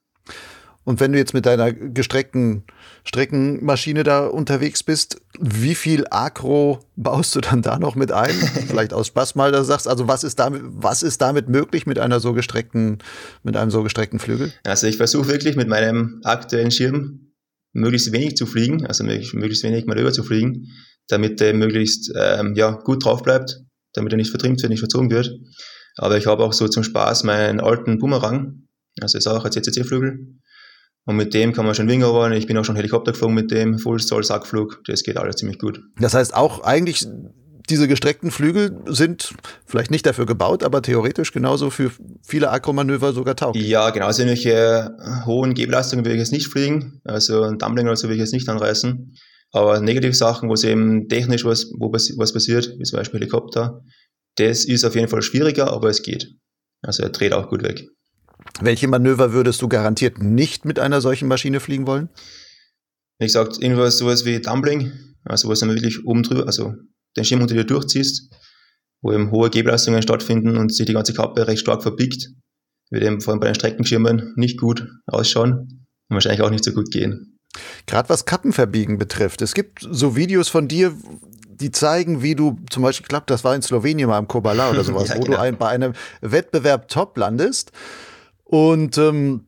Und wenn du jetzt mit deiner gestreckten Streckenmaschine da unterwegs bist, wie viel Akro baust du dann da noch mit ein? Vielleicht aus Spaß mal, da sagst, also was ist damit, was ist damit möglich mit einer so gestreckten, mit einem so gestreckten Flügel? Also ich versuche wirklich mit meinem aktuellen Schirm möglichst wenig zu fliegen, also möglichst wenig Manöver zu fliegen, damit er möglichst ähm, ja, gut drauf bleibt, damit er nicht vertrimmt wird, nicht verzogen wird. Aber ich habe auch so zum Spaß meinen alten Boomerang, also ist auch ein CCC-Flügel, und mit dem kann man schon Winger wollen. Ich bin auch schon Helikopter geflogen mit dem, Fullstall, Sackflug. Das geht alles ziemlich gut. Das heißt auch eigentlich, diese gestreckten Flügel sind vielleicht nicht dafür gebaut, aber theoretisch genauso für viele Akromanöver sogar tauglich. Ja, genau. Also irgendwelche hohen Gebelastungen will ich jetzt nicht fliegen. Also ein Dumpling oder so will ich jetzt nicht anreißen. Aber Negativsachen, wo es eben technisch was, wo was passiert, wie zum Beispiel Helikopter, das ist auf jeden Fall schwieriger, aber es geht. Also er dreht auch gut weg. Welche Manöver würdest du garantiert nicht mit einer solchen Maschine fliegen wollen? Wie gesagt, irgendwas sowas wie Dumpling, also wo du wirklich oben drüber, also den Schirm unter dir durchziehst, wo eben hohe Gebelastungen stattfinden und sich die ganze Kappe recht stark verbiegt, wird eben vor allem bei den Streckenschirmen nicht gut ausschauen und wahrscheinlich auch nicht so gut gehen. Gerade was Kappenverbiegen betrifft, es gibt so Videos von dir, die zeigen, wie du zum Beispiel, ich glaube, das war in Slowenien mal im Kobala oder sowas, ja, wo genau. du ein, bei einem Wettbewerb top landest und ähm,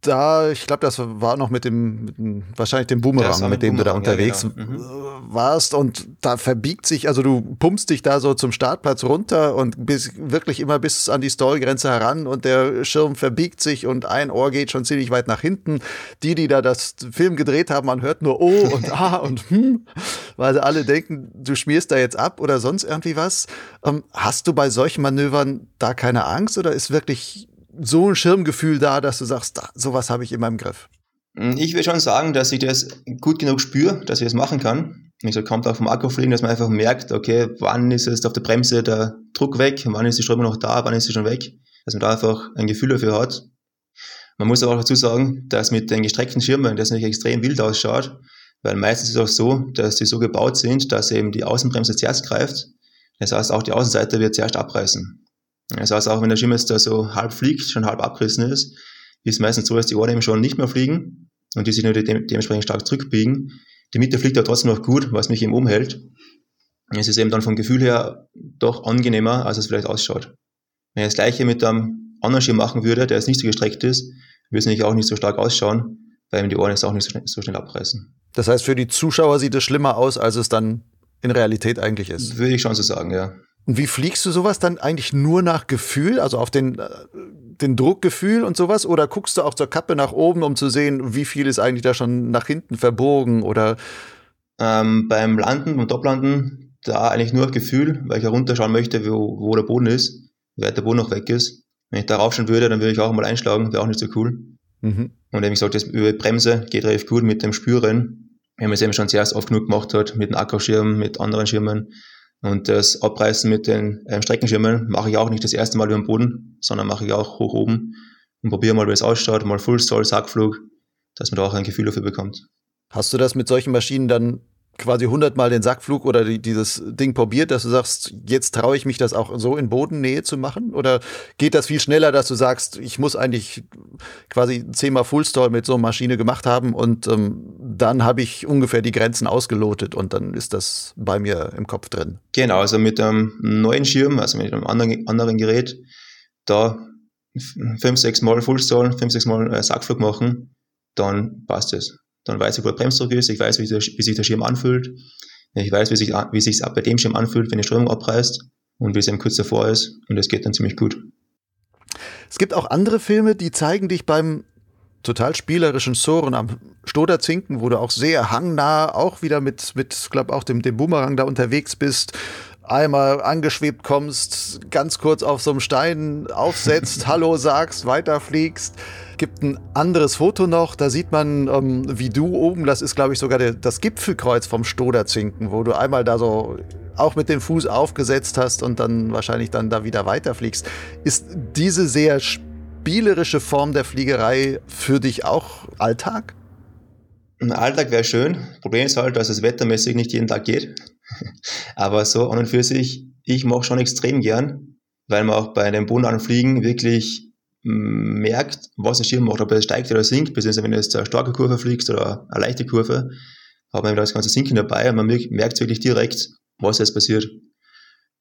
da, ich glaube, das war noch mit dem, mit dem wahrscheinlich dem Boomerang, mit, mit dem Boomerang, du da unterwegs ja, genau. mhm. warst und da verbiegt sich, also du pumpst dich da so zum Startplatz runter und bis wirklich immer bis an die Storygrenze heran und der Schirm verbiegt sich und ein Ohr geht schon ziemlich weit nach hinten. Die, die da das Film gedreht haben, man hört nur Oh und Ah und Hm, weil sie alle denken, du schmierst da jetzt ab oder sonst irgendwie was. Ähm, hast du bei solchen Manövern da keine Angst oder ist wirklich so ein Schirmgefühl da, dass du sagst, da, sowas habe ich in meinem Griff? Hm, ich würde schon sagen, dass ich das gut genug spüre, dass ich das machen kann. Ich so, kommt auch vom Akkufliegen, dass man einfach merkt, okay, wann ist jetzt auf der Bremse der Druck weg, wann ist die Strömung noch da, wann ist sie schon weg. Dass man da einfach ein Gefühl dafür hat. Man muss aber auch dazu sagen, dass mit den gestreckten Schirmen das natürlich extrem wild ausschaut, weil meistens ist es auch so, dass die so gebaut sind, dass eben die Außenbremse zuerst greift. Das heißt, auch die Außenseite wird zuerst abreißen. Das heißt, auch wenn der Schirm jetzt da so halb fliegt, schon halb abgerissen ist, ist es meistens so, dass die Ohren eben schon nicht mehr fliegen und die sich nur de dementsprechend stark zurückbiegen. Die Mitte fliegt aber trotzdem noch gut, was mich eben umhält. Es ist eben dann vom Gefühl her doch angenehmer, als es vielleicht ausschaut. Wenn ich das gleiche mit einem anderen Schirm machen würde, der jetzt nicht so gestreckt ist, würde es nämlich auch nicht so stark ausschauen, weil ihm die Ohren jetzt auch nicht so schnell, so schnell abreißen. Das heißt, für die Zuschauer sieht es schlimmer aus, als es dann in Realität eigentlich ist. Würde ich schon so sagen, ja. Und wie fliegst du sowas dann eigentlich nur nach Gefühl, also auf den, äh, den Druckgefühl und sowas? Oder guckst du auch zur Kappe nach oben, um zu sehen, wie viel ist eigentlich da schon nach hinten verbogen? Oder ähm, beim Landen, beim Toplanden, da eigentlich nur Gefühl, weil ich herunterschauen möchte, wo, wo der Boden ist, wie weit der Boden noch weg ist. Wenn ich da raufschauen würde, dann würde ich auch mal einschlagen, wäre auch nicht so cool. Mhm. Und eben gesagt, das über Bremse geht relativ gut mit dem Spüren. Wenn man es eben schon zuerst oft genug gemacht hat, mit dem Akkuschirm, mit anderen Schirmen, und das Abreißen mit den ähm, Streckenschirmen mache ich auch nicht das erste Mal über den Boden, sondern mache ich auch hoch oben und probiere mal, wie es ausschaut, mal Full Stall, Sackflug, dass man da auch ein Gefühl dafür bekommt. Hast du das mit solchen Maschinen dann quasi hundertmal den Sackflug oder die, dieses Ding probiert, dass du sagst, jetzt traue ich mich das auch so in Bodennähe zu machen? Oder geht das viel schneller, dass du sagst, ich muss eigentlich quasi zehnmal Fullstall mit so einer Maschine gemacht haben und ähm, dann habe ich ungefähr die Grenzen ausgelotet und dann ist das bei mir im Kopf drin? Genau, also mit einem neuen Schirm, also mit einem anderen, anderen Gerät, da fünf, sechs Mal Fullstall, fünf, sechs Mal äh, Sackflug machen, dann passt es. Dann weiß ich, wo der Bremsdruck ist, ich weiß, wie, der, wie sich der Schirm anfühlt, ich weiß, wie sich wie sich's bei dem Schirm anfühlt, wenn die Strömung abreißt und wie es eben kurz davor ist und es geht dann ziemlich gut. Es gibt auch andere Filme, die zeigen dich beim total spielerischen Soren am Stoderzinken, wo du auch sehr hangnah auch wieder mit, mit glaube auch dem, dem Boomerang da unterwegs bist einmal angeschwebt kommst, ganz kurz auf so einem Stein aufsetzt, Hallo sagst, weiterfliegst. Gibt ein anderes Foto noch, da sieht man, ähm, wie du oben, das ist glaube ich sogar der, das Gipfelkreuz vom Stoderzinken, wo du einmal da so auch mit dem Fuß aufgesetzt hast und dann wahrscheinlich dann da wieder weiterfliegst. Ist diese sehr spielerische Form der Fliegerei für dich auch Alltag? Ein Alltag wäre schön. Problem ist halt, dass es wettermäßig nicht jeden Tag geht. Aber so an und für sich, ich mache schon extrem gern, weil man auch bei dem bodennahen Fliegen wirklich merkt, was der Schirm macht, ob er steigt oder sinkt, beziehungsweise wenn du jetzt eine starke Kurve fliegst oder eine leichte Kurve, hat man das ganze Sinken dabei und man merkt wirklich direkt, was jetzt passiert.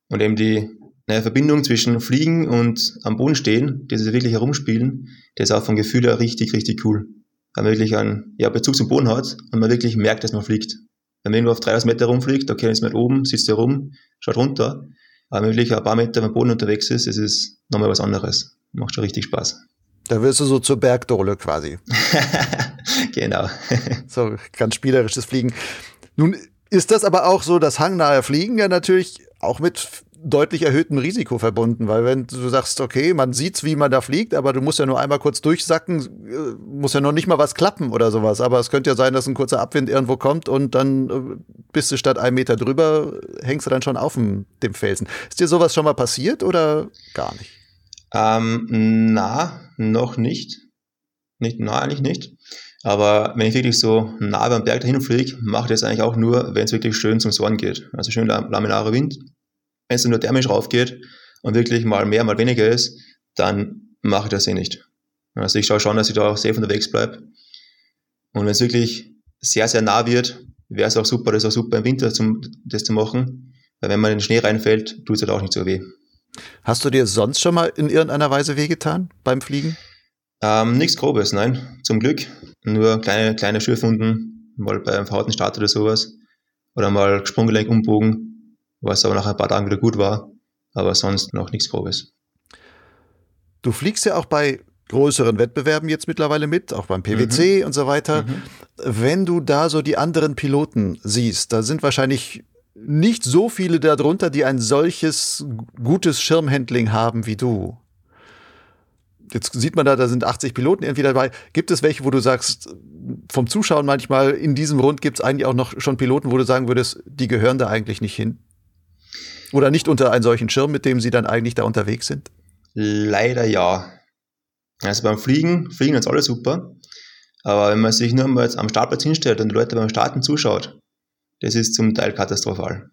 Und eben die naja, Verbindung zwischen Fliegen und am Boden stehen, dieses wirklich herumspielen, das ist auch vom Gefühl her richtig, richtig cool. Weil man wirklich einen ja, Bezug zum Boden hat und man wirklich merkt, dass man fliegt. Wenn man irgendwo auf 3000 Meter rumfliegt, okay, ist man oben, sitzt er rum, schaut runter. Aber wenn man wirklich ein paar Meter beim Boden unterwegs ist, ist es nochmal was anderes. Macht schon richtig Spaß. Da wirst du so zur Bergdole quasi. genau. so ganz spielerisches Fliegen. Nun ist das aber auch so, das hangnahe Fliegen ja natürlich auch mit deutlich erhöhtem Risiko verbunden, weil wenn du sagst, okay, man sieht, wie man da fliegt, aber du musst ja nur einmal kurz durchsacken, äh, muss ja noch nicht mal was klappen oder sowas. Aber es könnte ja sein, dass ein kurzer Abwind irgendwo kommt und dann äh, bist du statt einem Meter drüber, hängst du dann schon auf dem, dem Felsen. Ist dir sowas schon mal passiert oder gar nicht? Ähm, na, noch nicht. Nicht, na, eigentlich nicht. Aber wenn ich wirklich so nah beim Berg dahin fliege, mache ich das eigentlich auch nur, wenn es wirklich schön zum Sonnen geht. Also schön laminarer Wind wenn es nur thermisch raufgeht und wirklich mal mehr, mal weniger ist, dann mache ich das eh nicht. Also ich schaue schon, dass ich da auch safe unterwegs bleibe. Und wenn es wirklich sehr, sehr nah wird, wäre es auch super, das auch super im Winter zum, das zu machen. Weil wenn man in den Schnee reinfällt, tut es halt auch nicht so weh. Hast du dir sonst schon mal in irgendeiner Weise wehgetan beim Fliegen? Ähm, nichts Grobes, nein, zum Glück. Nur kleine, kleine Schürfwunden, mal beim verhauten Start oder sowas. Oder mal Sprunggelenk umbogen, was aber nach ein paar Tagen wieder gut war. Aber sonst noch nichts Grobes. Du fliegst ja auch bei größeren Wettbewerben jetzt mittlerweile mit, auch beim PwC mhm. und so weiter. Mhm. Wenn du da so die anderen Piloten siehst, da sind wahrscheinlich nicht so viele darunter, die ein solches gutes Schirmhandling haben wie du. Jetzt sieht man da, da sind 80 Piloten irgendwie dabei. Gibt es welche, wo du sagst, vom Zuschauen manchmal in diesem Rund gibt es eigentlich auch noch schon Piloten, wo du sagen würdest, die gehören da eigentlich nicht hin? Oder nicht unter einen solchen Schirm, mit dem sie dann eigentlich da unterwegs sind? Leider ja. Also beim Fliegen, Fliegen ist alles super. Aber wenn man sich nur mal jetzt am Startplatz hinstellt und die Leute beim Starten zuschaut, das ist zum Teil katastrophal.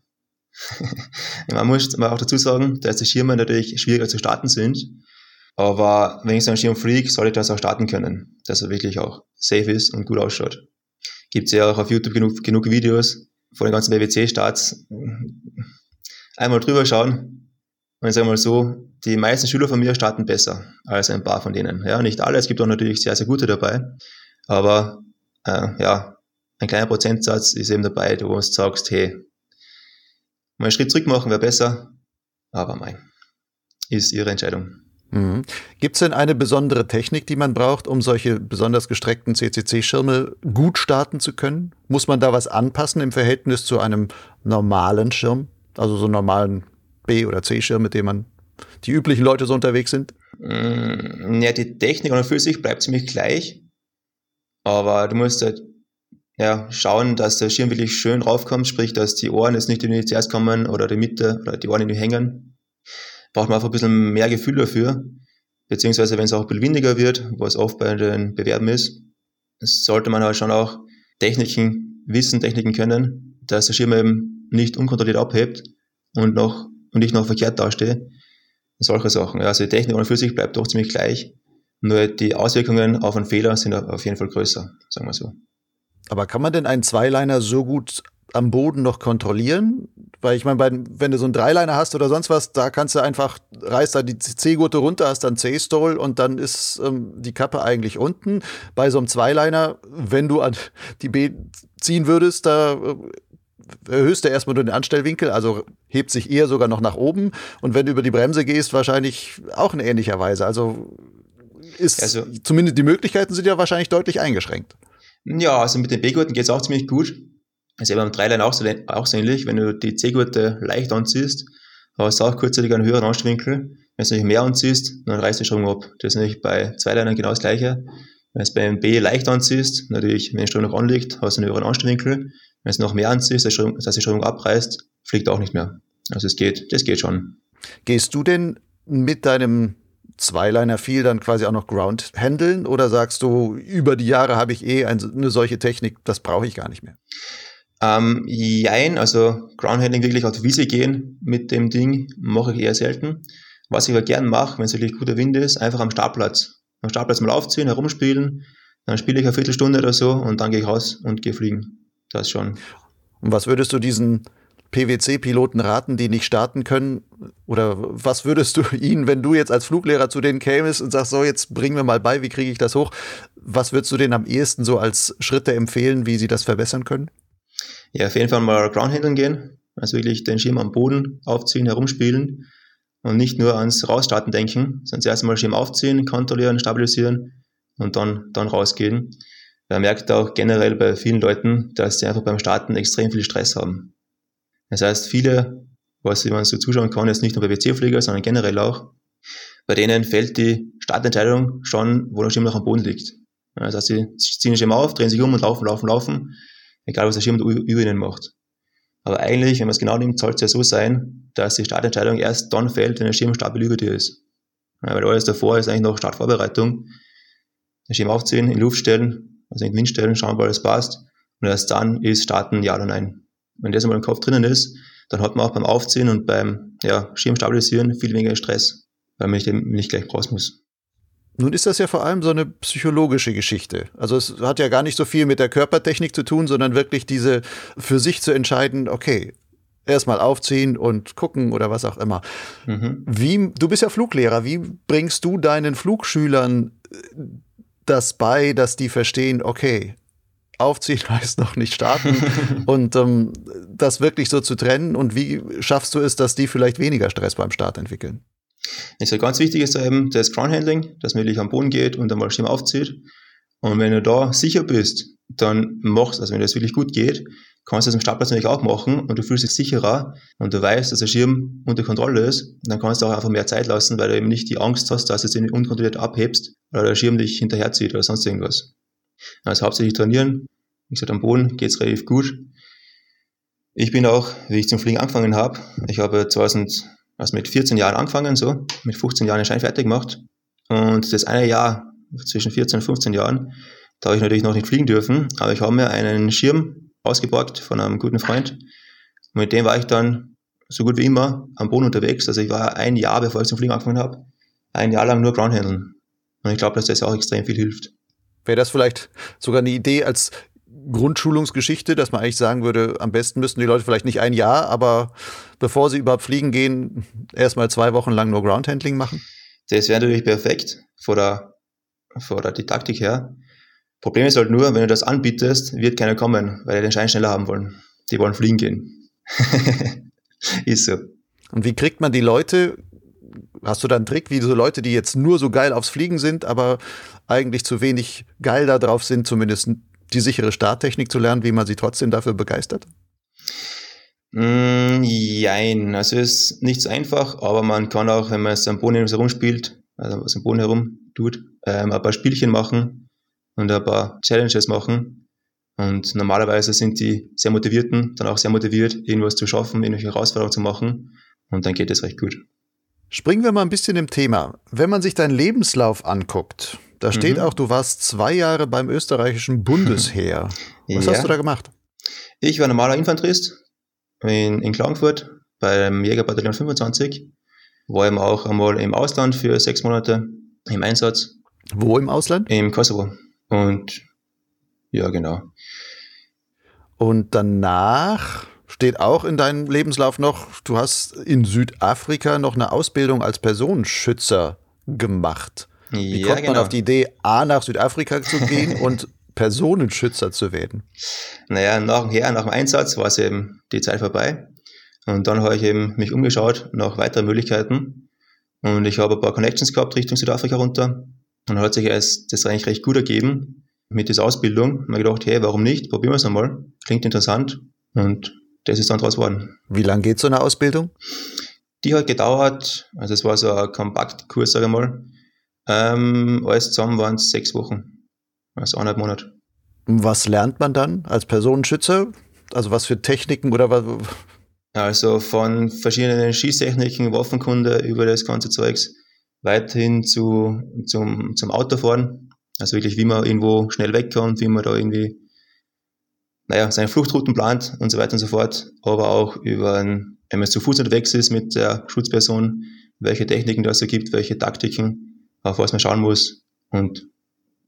man muss aber auch dazu sagen, dass die Schirme natürlich schwieriger zu starten sind. Aber wenn ich so einen Schirm fliege, soll ich das auch starten können, dass er wirklich auch safe ist und gut ausschaut. Gibt es ja auch auf YouTube genug, genug Videos von den ganzen WWC-Starts. Einmal drüber schauen und ich sage mal so, die meisten Schüler von mir starten besser als ein paar von denen. Ja, nicht alle, es gibt auch natürlich sehr, sehr gute dabei. Aber äh, ja, ein kleiner Prozentsatz ist eben dabei, wo du sagst, hey, mal einen Schritt zurück machen wäre besser, aber mein, ist ihre Entscheidung. Mhm. Gibt es denn eine besondere Technik, die man braucht, um solche besonders gestreckten CCC-Schirme gut starten zu können? Muss man da was anpassen im Verhältnis zu einem normalen Schirm? Also so einen normalen B- oder C-Schirm, mit dem man die üblichen Leute so unterwegs sind? Mm, ja, die Technik an und für sich bleibt ziemlich gleich. Aber du musst halt ja, schauen, dass der Schirm wirklich schön raufkommt, sprich, dass die Ohren jetzt nicht in die zuerst kommen oder die Mitte oder die Ohren in die hängen. Braucht man einfach ein bisschen mehr Gefühl dafür. Beziehungsweise, wenn es auch ein bisschen windiger wird, was oft bei den Bewerben ist, sollte man halt schon auch Techniken wissen, Techniken können, dass der Schirm eben nicht unkontrolliert abhebt und noch und nicht noch verkehrt dastehe. Solche Sachen. Also die Technik an für sich bleibt doch ziemlich gleich. Nur die Auswirkungen auf einen Fehler sind auf jeden Fall größer, sagen wir so. Aber kann man denn einen Zweiliner so gut am Boden noch kontrollieren? Weil ich meine, wenn du so einen Dreiliner hast oder sonst was, da kannst du einfach, reißt da die C-Gurte runter, hast dann C-Stole und dann ist ähm, die Kappe eigentlich unten. Bei so einem Zweiliner, wenn du an die B ziehen würdest, da äh, erhöhst du erstmal nur den Anstellwinkel, also hebt sich eher sogar noch nach oben. Und wenn du über die Bremse gehst, wahrscheinlich auch in ähnlicher Weise. Also ist also, zumindest die Möglichkeiten sind ja wahrscheinlich deutlich eingeschränkt. Ja, also mit den B-Gurten geht es auch ziemlich gut. Also beim Dreiline auch so, auch so ähnlich. Wenn du die C-Gurte leicht anziehst, hast du auch kurzzeitig einen höheren Anstellwinkel. Wenn du nicht mehr anziehst, dann reißt der Strom ab. Das ist natürlich bei Zweilinern genau das gleiche. Wenn du es beim B leicht anziehst, natürlich, wenn Strom noch anliegt, hast du einen höheren Anstellwinkel. Wenn es noch mehr anziehst, dass die Strömung abreißt, fliegt auch nicht mehr. Also es geht, das geht schon. Gehst du denn mit deinem Zweiliner viel dann quasi auch noch Ground handeln oder sagst du, über die Jahre habe ich eh eine solche Technik, das brauche ich gar nicht mehr? Ähm, jein, also Ground Handling wirklich auf die Wiese gehen mit dem Ding mache ich eher selten. Was ich aber gern mache, wenn es wirklich guter Wind ist, einfach am Startplatz. Am Startplatz mal aufziehen, herumspielen, dann spiele ich eine Viertelstunde oder so und dann gehe ich raus und gehe fliegen. Das schon. Und was würdest du diesen PwC-Piloten raten, die nicht starten können? Oder was würdest du ihnen, wenn du jetzt als Fluglehrer zu denen kämest und sagst, so, jetzt bringen wir mal bei, wie kriege ich das hoch? Was würdest du denen am ehesten so als Schritte empfehlen, wie sie das verbessern können? Ja, auf jeden Fall mal Groundhandeln gehen. Also wirklich den Schirm am Boden aufziehen, herumspielen und nicht nur ans Rausstarten denken, sondern zuerst mal Schirm aufziehen, kontrollieren, stabilisieren und dann, dann rausgehen. Man merkt auch generell bei vielen Leuten, dass sie einfach beim Starten extrem viel Stress haben. Das heißt, viele, was man so zuschauen kann, jetzt nicht nur bei WC-Flieger, sondern generell auch, bei denen fällt die Startentscheidung schon, wo der Schirm noch am Boden liegt. Das heißt, sie ziehen den Schirm auf, drehen sich um und laufen, laufen, laufen, egal was der Schirm über ihnen macht. Aber eigentlich, wenn man es genau nimmt, soll es ja so sein, dass die Startentscheidung erst dann fällt, wenn der Schirm stabil über dir ist. weil alles davor ist eigentlich noch Startvorbereitung. Den Schirm aufziehen, in Luft stellen, also in den Wind stellen, schauen, ob alles passt. Und erst dann ist Starten ja oder nein. Wenn das einmal im Kopf drinnen ist, dann hat man auch beim Aufziehen und beim ja, Schirm stabilisieren viel weniger Stress, weil man nicht, nicht gleich raus muss. Nun ist das ja vor allem so eine psychologische Geschichte. Also es hat ja gar nicht so viel mit der Körpertechnik zu tun, sondern wirklich diese für sich zu entscheiden, okay, erstmal aufziehen und gucken oder was auch immer. Mhm. Wie, du bist ja Fluglehrer, wie bringst du deinen Flugschülern das bei, dass die verstehen, okay, aufziehen heißt noch nicht starten und ähm, das wirklich so zu trennen und wie schaffst du es, dass die vielleicht weniger Stress beim Start entwickeln? Also ganz wichtig ist eben das Ground Handling, dass man wirklich am Boden geht und einmal Schirm aufzieht. Und wenn du da sicher bist, dann machst, also wenn das wirklich gut geht, kannst du das im Startplatz natürlich auch machen und du fühlst dich sicherer und du weißt, dass der Schirm unter Kontrolle ist, dann kannst du auch einfach mehr Zeit lassen, weil du eben nicht die Angst hast, dass du jetzt unkontrolliert abhebst oder der Schirm dich hinterherzieht oder sonst irgendwas. Also hauptsächlich trainieren. Wie gesagt, am Boden geht's relativ gut. Ich bin auch, wie ich zum Fliegen angefangen habe, ich habe 2000, also mit 14 Jahren angefangen, so, mit 15 Jahren den Schein fertig gemacht. Und das eine Jahr, zwischen 14 und 15 Jahren, da habe ich natürlich noch nicht fliegen dürfen, aber ich habe mir einen Schirm ausgeborgt von einem guten Freund. Und mit dem war ich dann so gut wie immer am Boden unterwegs. Also ich war ein Jahr, bevor ich zum Fliegen angefangen habe, ein Jahr lang nur Groundhandeln. Und ich glaube, dass das auch extrem viel hilft. Wäre das vielleicht sogar eine Idee als Grundschulungsgeschichte, dass man eigentlich sagen würde, am besten müssten die Leute vielleicht nicht ein Jahr, aber bevor sie überhaupt fliegen gehen, erstmal zwei Wochen lang nur Groundhandling machen? Das wäre natürlich perfekt vor der, vor der Didaktik her. Problem ist halt nur, wenn du das anbietest, wird keiner kommen, weil die den Schein schneller haben wollen. Die wollen fliegen gehen. ist so. Und wie kriegt man die Leute Hast du da einen Trick, wie so Leute, die jetzt nur so geil aufs Fliegen sind, aber eigentlich zu wenig geil darauf sind, zumindest die sichere Starttechnik zu lernen, wie man sie trotzdem dafür begeistert? Mm, jein, also es ist nicht so einfach, aber man kann auch, wenn man es am Boden herumspielt, also was am Boden herum tut, ähm, ein paar Spielchen machen und ein paar Challenges machen. Und normalerweise sind die sehr motivierten, dann auch sehr motiviert, irgendwas zu schaffen, irgendwelche Herausforderungen zu machen. Und dann geht es recht gut. Springen wir mal ein bisschen im Thema. Wenn man sich deinen Lebenslauf anguckt, da steht mhm. auch, du warst zwei Jahre beim österreichischen Bundesheer. Was ja. hast du da gemacht? Ich war normaler Infanterist in, in Klagenfurt beim Jägerbataillon 25. War eben auch einmal im Ausland für sechs Monate im Einsatz. Wo im Ausland? Im Kosovo. Und ja, genau. Und danach steht auch in deinem Lebenslauf noch, du hast in Südafrika noch eine Ausbildung als Personenschützer gemacht. Wie ja, kommt man genau. auf die Idee, A, nach Südafrika zu gehen und Personenschützer zu werden? Naja, nachher, nach dem Einsatz war es eben die Zeit vorbei. Und dann habe ich eben mich umgeschaut nach weiteren Möglichkeiten. Und ich habe ein paar Connections gehabt Richtung Südafrika runter. Und hat sich das eigentlich recht gut ergeben mit dieser Ausbildung. Und ich gedacht, hey, warum nicht? Probieren wir es einmal. Klingt interessant. Und das ist dann draus geworden. Wie lange geht so eine Ausbildung? Die hat gedauert, also es war so ein Kompaktkurs, sage ich mal. Ähm, alles zusammen waren es sechs Wochen, also eineinhalb Monate. Was lernt man dann als Personenschützer? Also was für Techniken oder was? Also von verschiedenen Schießtechniken, Waffenkunde über das ganze Zeugs, weiterhin zu, zum, zum Autofahren. Also wirklich, wie man irgendwo schnell wegkommt, wie man da irgendwie naja, seine Fluchtrouten plant und so weiter und so fort, aber auch über, ein, wenn man zu Fuß unterwegs ist mit der Schutzperson, welche Techniken das so gibt, welche Taktiken, auf was man schauen muss und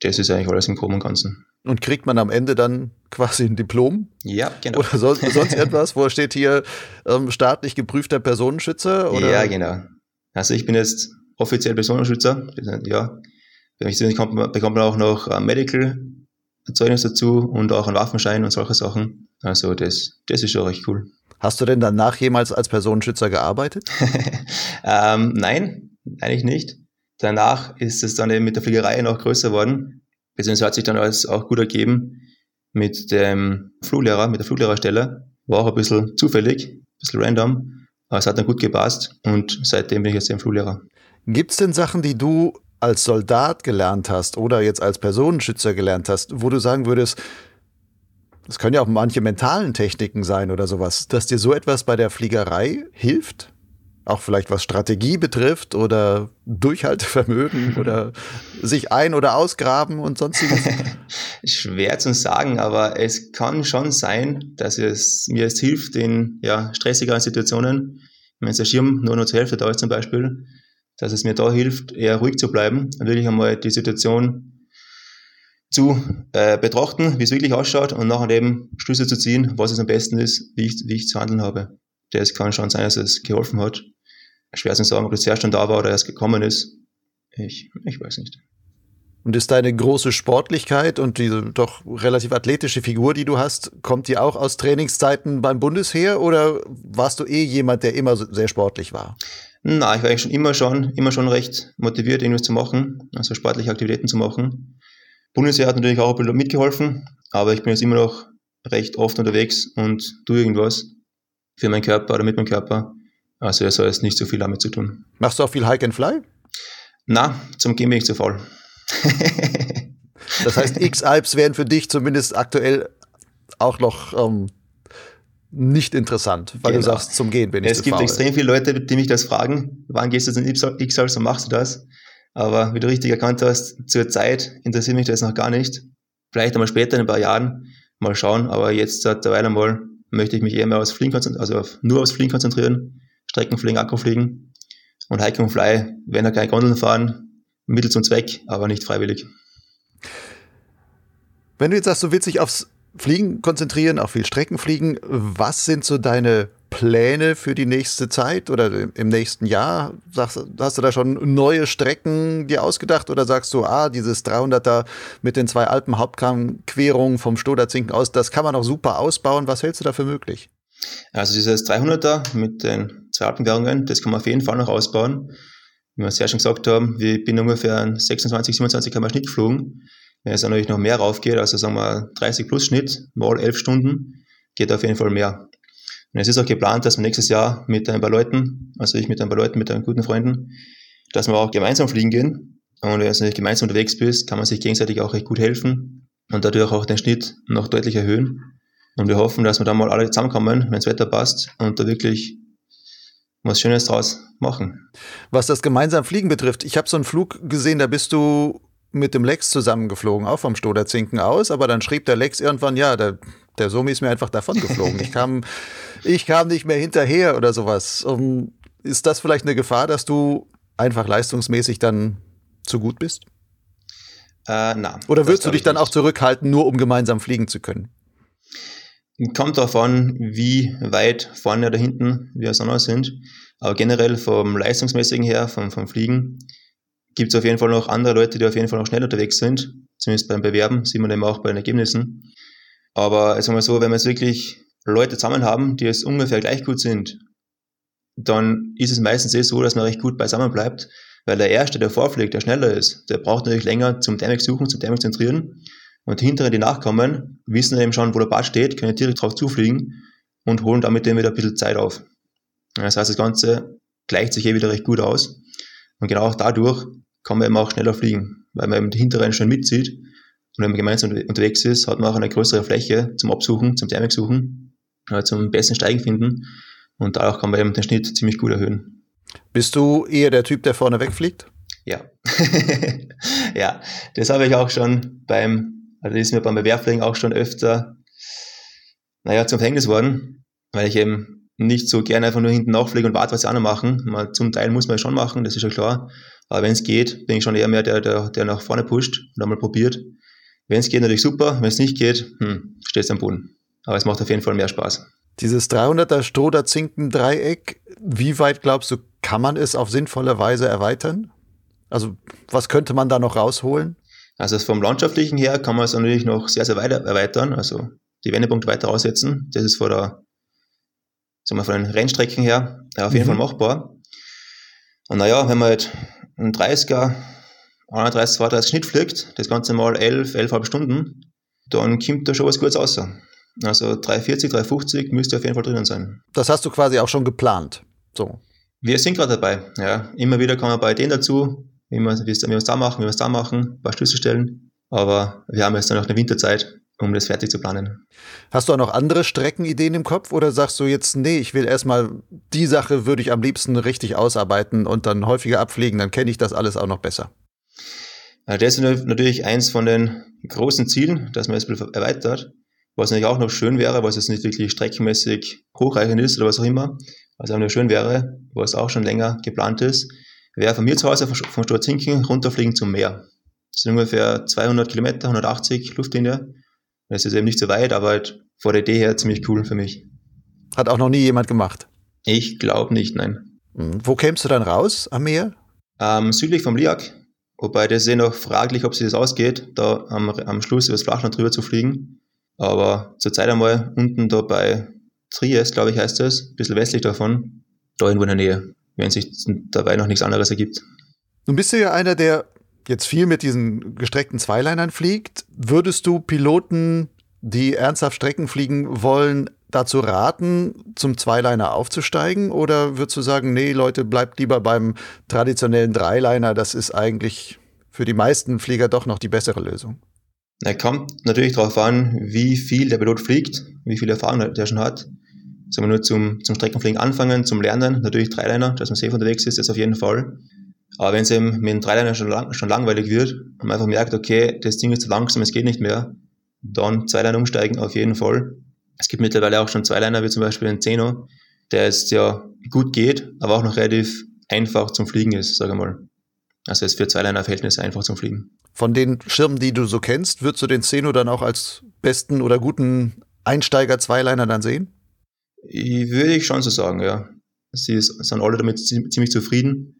das ist eigentlich alles im Groben und Ganzen. Und kriegt man am Ende dann quasi ein Diplom? Ja, genau. Oder sonst, sonst etwas, wo steht hier ähm, staatlich geprüfter Personenschützer? Oder? Ja, genau. Also ich bin jetzt offiziell Personenschützer. Ja, bekommt man, bekommt man auch noch ein Medical Zeugnis dazu und auch ein Waffenschein und solche Sachen. Also das, das ist schon recht cool. Hast du denn danach jemals als Personenschützer gearbeitet? ähm, nein, eigentlich nicht. Danach ist es dann eben mit der Fliegerei noch größer geworden. Beziehungsweise hat sich dann alles auch gut ergeben mit dem Fluglehrer, mit der Fluglehrerstelle. War auch ein bisschen zufällig, ein bisschen random, aber es hat dann gut gepasst und seitdem bin ich jetzt eben Fluglehrer. Gibt es denn Sachen, die du als Soldat gelernt hast oder jetzt als Personenschützer gelernt hast, wo du sagen würdest, es können ja auch manche mentalen Techniken sein oder sowas, dass dir so etwas bei der Fliegerei hilft? Auch vielleicht was Strategie betrifft oder Durchhaltevermögen oder sich ein- oder ausgraben und sonstiges? Schwer zu sagen, aber es kann schon sein, dass es mir es hilft in ja, stressigeren Situationen, wenn der Schirm nur noch zur Hälfte da ist zum Beispiel, dass es mir da hilft, eher ruhig zu bleiben und wirklich einmal die Situation zu äh, betrachten, wie es wirklich ausschaut und nachher eben Schlüsse zu ziehen, was es am besten ist, wie ich, wie ich zu handeln habe. Das kann schon sein, dass es geholfen hat. Schwer zu sagen, ob das zuerst schon da war oder erst gekommen ist. Ich, ich weiß nicht. Und ist deine große Sportlichkeit und diese doch relativ athletische Figur, die du hast, kommt die auch aus Trainingszeiten beim Bundesheer oder warst du eh jemand, der immer sehr sportlich war? Na, ich war eigentlich schon immer schon, immer schon recht motiviert, irgendwas zu machen, also sportliche Aktivitäten zu machen. Bundesheer hat natürlich auch ein bisschen mitgeholfen, aber ich bin jetzt immer noch recht oft unterwegs und tue irgendwas für meinen Körper oder mit meinem Körper. Also er soll jetzt nicht so viel damit zu tun. Machst du auch viel Hike and Fly? Na, zum Gehen bin ich zu faul. das heißt, X-Alps wären für dich zumindest aktuell auch noch ähm, nicht interessant, weil genau. du sagst, zum Gehen bin ich Es gibt faul. extrem viele Leute, die mich das fragen, wann gehst du in X-Alps und machst du das? Aber wie du richtig erkannt hast, zur Zeit interessiert mich das noch gar nicht. Vielleicht einmal später in ein paar Jahren mal schauen, aber jetzt derweil einmal möchte ich mich eher mehr aufs Fliegen konzentrieren, also nur aufs Fliegen konzentrieren, Streckenfliegen, Akkufliegen und Hiking und Fly, wenn da keine Gondeln fahren, Mittel zum Zweck, aber nicht freiwillig. Wenn du jetzt sagst, du willst dich aufs Fliegen konzentrieren, auf viel Strecken fliegen, was sind so deine Pläne für die nächste Zeit oder im nächsten Jahr? Sagst, hast du da schon neue Strecken dir ausgedacht oder sagst du, ah, dieses 300er mit den zwei Alpen-Hauptquerungen vom Stoderzinken aus, das kann man auch super ausbauen. Was hältst du da für möglich? Also dieses 300er mit den zwei Alpenquerungen, das kann man auf jeden Fall noch ausbauen wie wir es ja schon gesagt haben, wir bin ungefähr 26, 27 km Schnitt geflogen. Wenn es natürlich noch mehr raufgeht, also sagen wir 30 plus Schnitt, mal 11 Stunden, geht auf jeden Fall mehr. Und es ist auch geplant, dass wir nächstes Jahr mit ein paar Leuten, also ich mit ein paar Leuten, mit guten Freunden, dass wir auch gemeinsam fliegen gehen. Und wenn du natürlich gemeinsam unterwegs bist, kann man sich gegenseitig auch recht gut helfen und dadurch auch den Schnitt noch deutlich erhöhen. Und wir hoffen, dass wir dann mal alle zusammenkommen, wenn das Wetter passt und da wirklich was Schönes draus machen. Was das gemeinsam Fliegen betrifft, ich habe so einen Flug gesehen, da bist du mit dem Lex zusammengeflogen, auch vom Stoderzinken aus, aber dann schrieb der Lex irgendwann, ja, der, der Somi ist mir einfach davon geflogen. Ich kam, ich kam nicht mehr hinterher oder sowas. Um, ist das vielleicht eine Gefahr, dass du einfach leistungsmäßig dann zu gut bist? Äh, na, oder würdest du dich dann auch zurückhalten, nur um gemeinsam fliegen zu können? Kommt darauf an, wie weit vorne oder hinten wir auseinander sind. Aber generell vom leistungsmäßigen her, vom, vom Fliegen, gibt es auf jeden Fall noch andere Leute, die auf jeden Fall noch schnell unterwegs sind. Zumindest beim Bewerben, sieht man eben auch bei den Ergebnissen. Aber sagen wir so, wenn wir jetzt wirklich Leute zusammen haben, die es ungefähr gleich gut sind, dann ist es meistens eh so, dass man recht gut beisammen bleibt, weil der Erste, der vorfliegt, der schneller ist, der braucht natürlich länger zum Damage suchen, zum Damage zentrieren. Und die Hinteren, die nachkommen, wissen eben schon, wo der Bad steht, können direkt drauf zufliegen und holen damit dann wieder ein bisschen Zeit auf. Das heißt, das Ganze gleicht sich eh wieder recht gut aus. Und genau auch dadurch kann man eben auch schneller fliegen, weil man eben die Hinteren schon mitzieht. Und wenn man gemeinsam unterwegs ist, hat man auch eine größere Fläche zum Absuchen, zum Thermik suchen, äh, zum besten Steigen finden. Und dadurch kann man eben den Schnitt ziemlich gut erhöhen. Bist du eher der Typ, der vorne wegfliegt? Ja. ja, das habe ich auch schon beim, also das ist mir beim Bewerfling auch schon öfter, naja, zum Verhängnis worden, weil ich eben nicht so gerne einfach nur hinten nachfliegen und warte, was die anderen machen. Mal, zum Teil muss man schon machen, das ist ja klar. Aber wenn es geht, bin ich schon eher mehr der, der, der nach vorne pusht und einmal probiert. Wenn es geht, natürlich super. Wenn es nicht geht, hm, stehst du am Boden. Aber es macht auf jeden Fall mehr Spaß. Dieses 300er Stroder-Zinken-Dreieck, wie weit glaubst du, kann man es auf sinnvolle Weise erweitern? Also, was könnte man da noch rausholen? Also, vom Landschaftlichen her kann man es natürlich noch sehr, sehr weit erweitern. Also, die Wendepunkte weiter aussetzen. Das ist vor der sagen wir von den Rennstrecken her, auf jeden mhm. Fall machbar. Und naja, wenn man halt einen 30er, 31, 32 Schnitt fliegt, das Ganze mal 11, 11,5 Stunden, dann kommt da schon was Gutes raus. Also 340, 350 müsste auf jeden Fall drinnen sein. Das hast du quasi auch schon geplant. So. Wir sind gerade dabei. Ja. Immer wieder kommen wir bei denen dazu, wie wir, wie wir es da machen, wie wir es da machen, ein paar Schlüssel stellen. Aber wir haben jetzt dann noch eine Winterzeit um das fertig zu planen. Hast du auch noch andere Streckenideen im Kopf oder sagst du jetzt, nee, ich will erstmal die Sache würde ich am liebsten richtig ausarbeiten und dann häufiger abfliegen, dann kenne ich das alles auch noch besser? Also das ist natürlich eins von den großen Zielen, dass man es erweitert. Was natürlich auch noch schön wäre, was jetzt nicht wirklich streckenmäßig hochreichend ist oder was auch immer, was auch noch schön wäre, was auch schon länger geplant ist, wäre von mir zu Hause von Storzinken runterfliegen zum Meer. Das sind ungefähr 200 Kilometer, 180 Luftlinie es ist eben nicht so weit, aber halt vor der Idee her ziemlich cool für mich. Hat auch noch nie jemand gemacht? Ich glaube nicht, nein. Hm. Wo kämst du dann raus am Meer? Ähm, südlich vom Liak, Wobei das ist eh noch fraglich, ob sich das ausgeht, da am, am Schluss über das Flachland drüber zu fliegen. Aber zurzeit einmal unten da bei Triest, glaube ich, heißt das, ein bisschen westlich davon, da irgendwo in der Nähe, wenn sich dabei noch nichts anderes ergibt. Nun bist du ja einer, der jetzt viel mit diesen gestreckten Zweilinern fliegt. Würdest du Piloten, die ernsthaft Strecken fliegen wollen, dazu raten, zum Zweiliner aufzusteigen? Oder würdest du sagen, nee, Leute, bleibt lieber beim traditionellen Dreiliner, das ist eigentlich für die meisten Flieger doch noch die bessere Lösung? Na, kommt natürlich darauf an, wie viel der Pilot fliegt, wie viel Erfahrung der schon hat. Sagen wir nur zum, zum Streckenfliegen anfangen, zum Lernen, natürlich Dreiliner, dass man safe unterwegs ist, das auf jeden Fall. Aber wenn es eben mit dem Dreiliner schon, lang, schon langweilig wird und man einfach merkt, okay, das Ding ist zu langsam, es geht nicht mehr, dann Zweiliner umsteigen auf jeden Fall. Es gibt mittlerweile auch schon Zweiliner, wie zum Beispiel den Zeno, der jetzt ja gut geht, aber auch noch relativ einfach zum Fliegen ist, sage ich mal. Also ist für Zweiliner-Verhältnisse einfach zum Fliegen. Von den Schirmen, die du so kennst, würdest du den Zeno dann auch als besten oder guten Einsteiger-Zweiliner dann sehen? Ich, würde ich schon so sagen, ja. Sie sind alle damit ziemlich zufrieden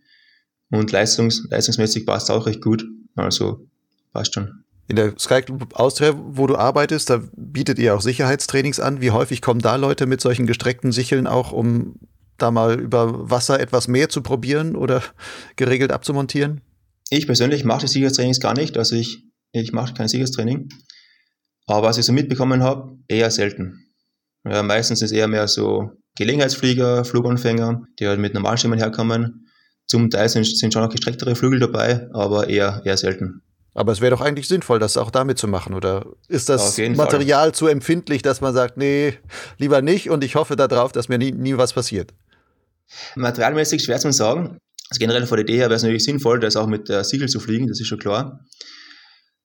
und leistungs, leistungsmäßig passt es auch recht gut. Also passt schon. In der Sky Club Austria, wo du arbeitest, da bietet ihr auch Sicherheitstrainings an. Wie häufig kommen da Leute mit solchen gestreckten Sicheln auch, um da mal über Wasser etwas mehr zu probieren oder geregelt abzumontieren? Ich persönlich mache die Sicherheitstrainings gar nicht. Also ich, ich mache kein Sicherheitstraining. Aber was ich so mitbekommen habe, eher selten. Ja, meistens ist es eher mehr so Gelegenheitsflieger, Fluganfänger, die halt mit Normalschirmen herkommen. Zum Teil sind, sind schon auch gestrecktere Flügel dabei, aber eher, eher selten. Aber es wäre doch eigentlich sinnvoll, das auch damit zu machen. Oder ist das Material Fall. zu empfindlich, dass man sagt, nee, lieber nicht und ich hoffe darauf, dass mir nie, nie was passiert? Materialmäßig schwer zu sagen. Also generell von der Idee her wäre es natürlich sinnvoll, das auch mit der Siegel zu fliegen, das ist schon klar.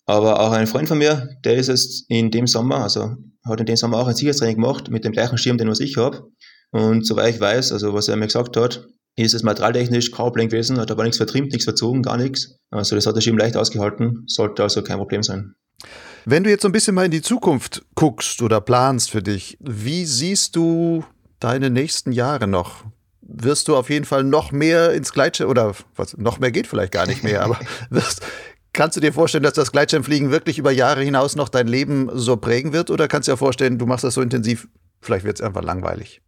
Aber auch ein Freund von mir, der ist es in dem Sommer, also hat in dem Sommer auch ein Sicherheitstraining gemacht mit dem gleichen Schirm, den was ich habe. Und soweit ich weiß, also was er mir gesagt hat, ist es materialtechnisch kaum Problem gewesen, hat aber nichts vertrimmt, nichts verzogen, gar nichts. Also das hat der Schirm leicht ausgehalten, sollte also kein Problem sein. Wenn du jetzt so ein bisschen mal in die Zukunft guckst oder planst für dich, wie siehst du deine nächsten Jahre noch? Wirst du auf jeden Fall noch mehr ins Gleitschirm oder was noch mehr geht vielleicht gar nicht mehr, aber wirst, kannst du dir vorstellen, dass das Gleitschirmfliegen wirklich über Jahre hinaus noch dein Leben so prägen wird oder kannst du dir vorstellen, du machst das so intensiv, vielleicht wird es einfach langweilig?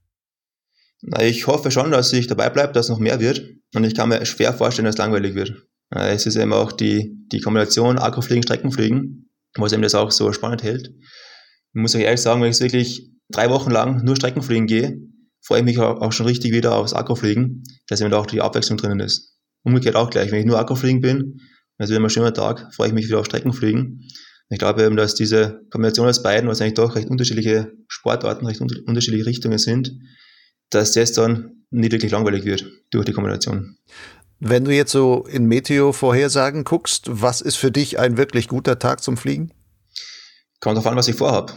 Na, ich hoffe schon, dass ich dabei bleibe, dass noch mehr wird. Und ich kann mir schwer vorstellen, dass es langweilig wird. Es ist eben auch die, die Kombination Agrofliegen, Streckenfliegen, was eben das auch so spannend hält. Ich muss euch ehrlich sagen, wenn ich wirklich drei Wochen lang nur Streckenfliegen gehe, freue ich mich auch schon richtig wieder aufs Agrofliegen, dass eben auch die Abwechslung drinnen ist. Umgekehrt auch gleich, wenn ich nur Agrofliegen bin, also immer ein schöner Tag, freue ich mich wieder auf Streckenfliegen. Ich glaube eben, dass diese Kombination aus beiden, was eigentlich doch recht unterschiedliche Sportarten, recht unterschiedliche Richtungen sind, dass das dann nicht wirklich langweilig wird durch die Kombination. Wenn du jetzt so in Meteo-Vorhersagen guckst, was ist für dich ein wirklich guter Tag zum Fliegen? Kommt darauf an, was ich vorhabe.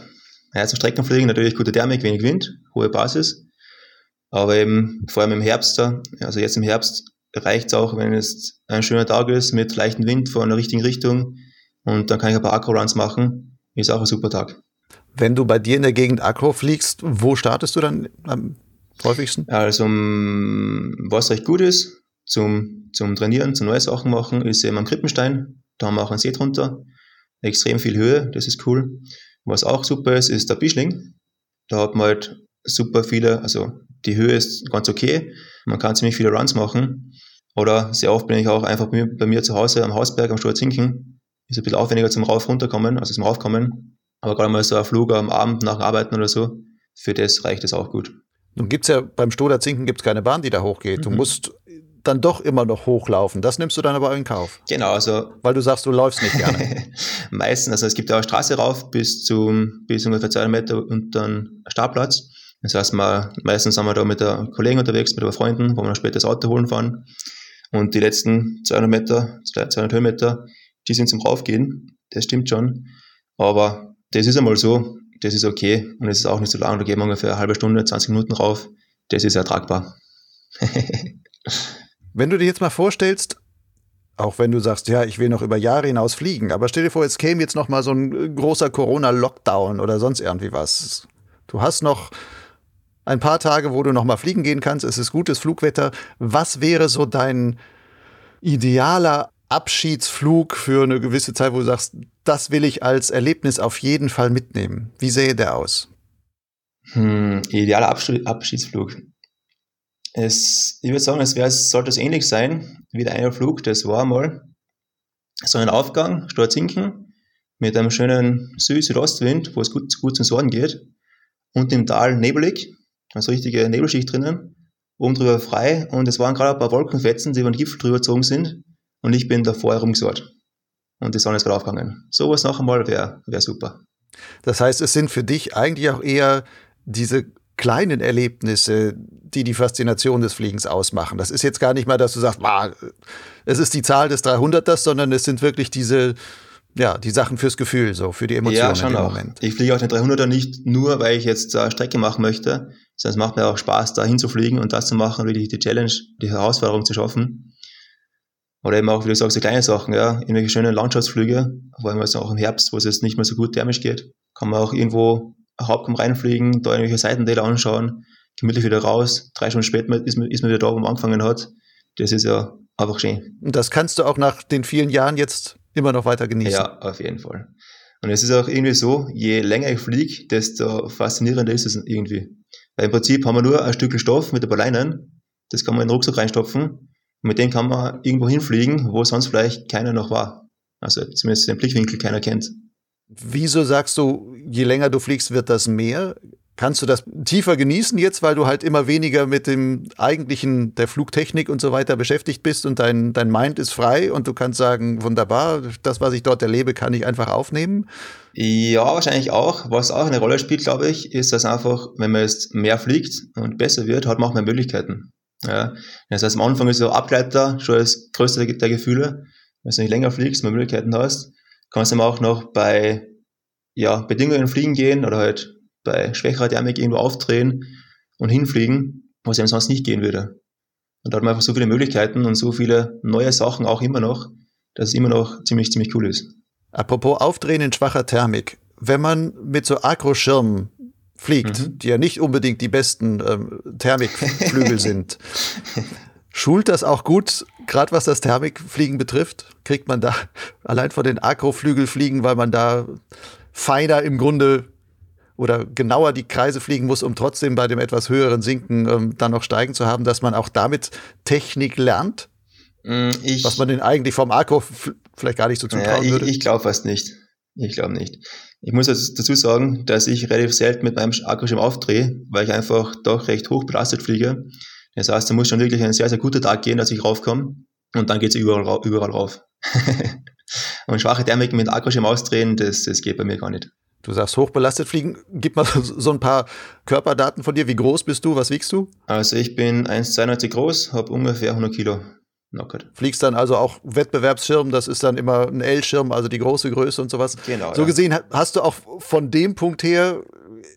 Ja, zum Streckenfliegen natürlich gute Thermik, wenig Wind, hohe Basis. Aber eben vor allem im Herbst, also jetzt im Herbst, reicht es auch, wenn es ein schöner Tag ist mit leichtem Wind von der richtigen Richtung und dann kann ich ein paar Akro-Runs machen. Ist auch ein super Tag. Wenn du bei dir in der Gegend Akro fliegst, wo startest du dann am häufigsten? Also, was recht gut ist zum, zum Trainieren, zum neue Sachen machen, ist eben am Krippenstein. Da haben wir auch einen See drunter. Extrem viel Höhe, das ist cool. Was auch super ist, ist der Bischling. Da hat man halt super viele, also die Höhe ist ganz okay. Man kann ziemlich viele Runs machen. Oder sehr oft bin ich auch einfach bei mir, bei mir zu Hause am Hausberg am Sturzinken. Ist ein bisschen aufwendiger zum Rauf runterkommen, also zum Raufkommen. Aber gerade mal so ein Flug am Abend nach dem Arbeiten oder so, für das reicht es auch gut. Nun gibt es ja beim Stoder Zinken gibt's keine Bahn, die da hochgeht. Du mhm. musst dann doch immer noch hochlaufen. Das nimmst du dann aber in Kauf. Genau, also. Weil du sagst, du läufst nicht gerne. Meistens, also es gibt ja auch Straße rauf bis zum, bis ungefähr 200 Meter und dann Startplatz. Das heißt, mal, meistens sind wir da mit der Kollegen unterwegs, mit ein Freunden, wo wir dann später das Auto holen fahren. Und die letzten 200 Meter, 200 Höhenmeter, die sind zum Raufgehen. Das stimmt schon. Aber das ist einmal so das ist okay und es ist auch nicht so lang, da gehen wir ungefähr eine halbe Stunde, 20 Minuten rauf, das ist ertragbar. wenn du dir jetzt mal vorstellst, auch wenn du sagst, ja, ich will noch über Jahre hinaus fliegen, aber stell dir vor, es käme jetzt noch mal so ein großer Corona-Lockdown oder sonst irgendwie was. Du hast noch ein paar Tage, wo du noch mal fliegen gehen kannst, es ist gutes Flugwetter. Was wäre so dein idealer Abschiedsflug für eine gewisse Zeit, wo du sagst, das will ich als Erlebnis auf jeden Fall mitnehmen? Wie sähe der aus? Hm, idealer Abschiedsflug. Es, ich würde sagen, es wäre, sollte es ähnlich sein wie der eine Flug. Das war mal so ein Aufgang, Sturzinken, mit einem schönen Süd-Südostwind, wo es gut, gut zum Norden geht. Und im Tal nebelig, also richtige Nebelschicht drinnen. Oben drüber frei. Und es waren gerade ein paar Wolkenfetzen, die über den Gipfel drüber gezogen sind. Und ich bin davor herumgesorgt. Und die Sonne ist gerade aufgegangen. Sowas noch einmal wäre wär super. Das heißt, es sind für dich eigentlich auch eher diese kleinen Erlebnisse, die die Faszination des Fliegens ausmachen. Das ist jetzt gar nicht mal, dass du sagst, es ist die Zahl des 300ers, sondern es sind wirklich diese, ja, die Sachen fürs Gefühl, so für die Emotionen ja, schon auch. Moment. Ich fliege auch den 300er nicht nur, weil ich jetzt eine Strecke machen möchte, sondern es macht mir auch Spaß, da hinzufliegen und das zu machen, wirklich die Challenge, die Herausforderung zu schaffen. Oder eben auch, wie du sagst, so kleine Sachen, ja, irgendwelche schönen Landschaftsflüge, vor allem also auch im Herbst, wo es jetzt nicht mehr so gut thermisch geht, kann man auch irgendwo Hauptkamm reinfliegen, da irgendwelche Seitentäler anschauen, gemütlich wieder raus, drei Stunden später ist man, ist man wieder da, wo man angefangen hat. Das ist ja einfach schön. Und das kannst du auch nach den vielen Jahren jetzt immer noch weiter genießen. Ja, auf jeden Fall. Und es ist auch irgendwie so, je länger ich fliege, desto faszinierender ist es irgendwie. Weil im Prinzip haben wir nur ein Stück Stoff mit ein paar Leinen, das kann man in den Rucksack reinstopfen mit dem kann man irgendwo hinfliegen, wo sonst vielleicht keiner noch war. Also zumindest den Blickwinkel keiner kennt. Wieso sagst du, je länger du fliegst, wird das mehr? Kannst du das tiefer genießen jetzt, weil du halt immer weniger mit dem eigentlichen der Flugtechnik und so weiter beschäftigt bist und dein, dein Mind ist frei und du kannst sagen, wunderbar, das, was ich dort erlebe, kann ich einfach aufnehmen? Ja, wahrscheinlich auch. Was auch eine Rolle spielt, glaube ich, ist, dass einfach, wenn man jetzt mehr fliegt und besser wird, hat man auch mehr Möglichkeiten. Ja. Das heißt, am Anfang ist so Ableiter schon das größte der Gefühle. Wenn du nicht länger fliegst, mehr Möglichkeiten hast, kannst du auch noch bei ja, Bedingungen fliegen gehen oder halt bei schwächerer Thermik irgendwo aufdrehen und hinfliegen, was eben sonst nicht gehen würde. Und da hat man einfach so viele Möglichkeiten und so viele neue Sachen auch immer noch, dass es immer noch ziemlich, ziemlich cool ist. Apropos Aufdrehen in schwacher Thermik. Wenn man mit so Agroschirmen fliegt, mhm. die ja nicht unbedingt die besten ähm, Thermikflügel sind, Schult das auch gut, gerade was das Thermikfliegen betrifft? Kriegt man da allein von den Akroflügelfliegen, weil man da feiner im Grunde oder genauer die Kreise fliegen muss, um trotzdem bei dem etwas höheren Sinken ähm, dann noch steigen zu haben, dass man auch damit Technik lernt? Mm, ich, was man denn eigentlich vom Akro vielleicht gar nicht so zutrauen ja, würde? Ich, ich glaube fast nicht. Ich glaube nicht. Ich muss jetzt dazu sagen, dass ich relativ selten mit meinem Akkuschirm aufdrehe, weil ich einfach doch recht hoch belastet fliege. Das heißt, da muss schon wirklich ein sehr, sehr guter Tag gehen, dass ich raufkomme und dann geht es überall, überall rauf. und schwache Thermik mit Akkuschirm ausdrehen, das, das geht bei mir gar nicht. Du sagst hochbelastet fliegen. Gib mal so ein paar Körperdaten von dir. Wie groß bist du? Was wiegst du? Also ich bin 1,92 groß, habe ungefähr 100 Kilo. Knockert. Fliegst dann also auch Wettbewerbsschirm, das ist dann immer ein L-Schirm, also die große Größe und sowas. Genau. So ja. gesehen hast du auch von dem Punkt her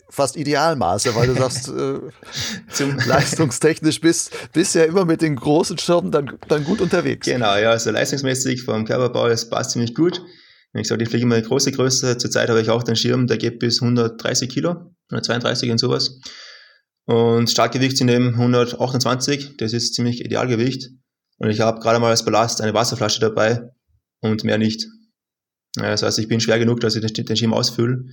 fast Idealmaße, weil du sagst, äh, zum leistungstechnisch bist, bist ja immer mit den großen Schirmen dann, dann gut unterwegs. Genau, ja, also leistungsmäßig vom Körperbau, das passt ziemlich gut. Wie gesagt, ich fliege immer eine große Größe. Zurzeit habe ich auch den Schirm, der geht bis 130 Kilo, 132 und sowas. Und Startgewicht sind eben 128, das ist ziemlich Idealgewicht. Und ich habe gerade mal als Ballast eine Wasserflasche dabei und mehr nicht. Das heißt, ich bin schwer genug, dass ich den Schirm ausfülle.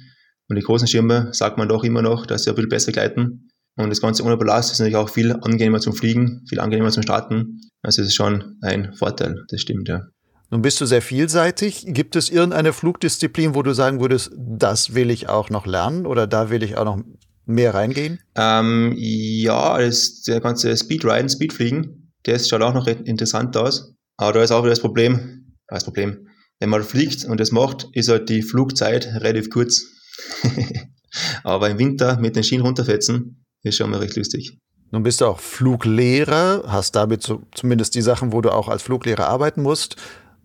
Und die großen Schirme sagt man doch immer noch, dass sie ein bisschen besser gleiten. Und das Ganze ohne Ballast ist natürlich auch viel angenehmer zum Fliegen, viel angenehmer zum Starten. Also es ist schon ein Vorteil, das stimmt, ja. Nun bist du sehr vielseitig. Gibt es irgendeine Flugdisziplin, wo du sagen würdest, das will ich auch noch lernen oder da will ich auch noch mehr reingehen? Ähm, ja, das, der ganze Speedriden, Speedfliegen, der schaut auch noch interessant aus. Aber da ist auch wieder das Problem, das Problem, wenn man fliegt und das macht, ist halt die Flugzeit relativ kurz. Aber im Winter mit den Schienen runterfetzen, ist schon mal recht lustig. Nun bist du auch Fluglehrer, hast damit so, zumindest die Sachen, wo du auch als Fluglehrer arbeiten musst.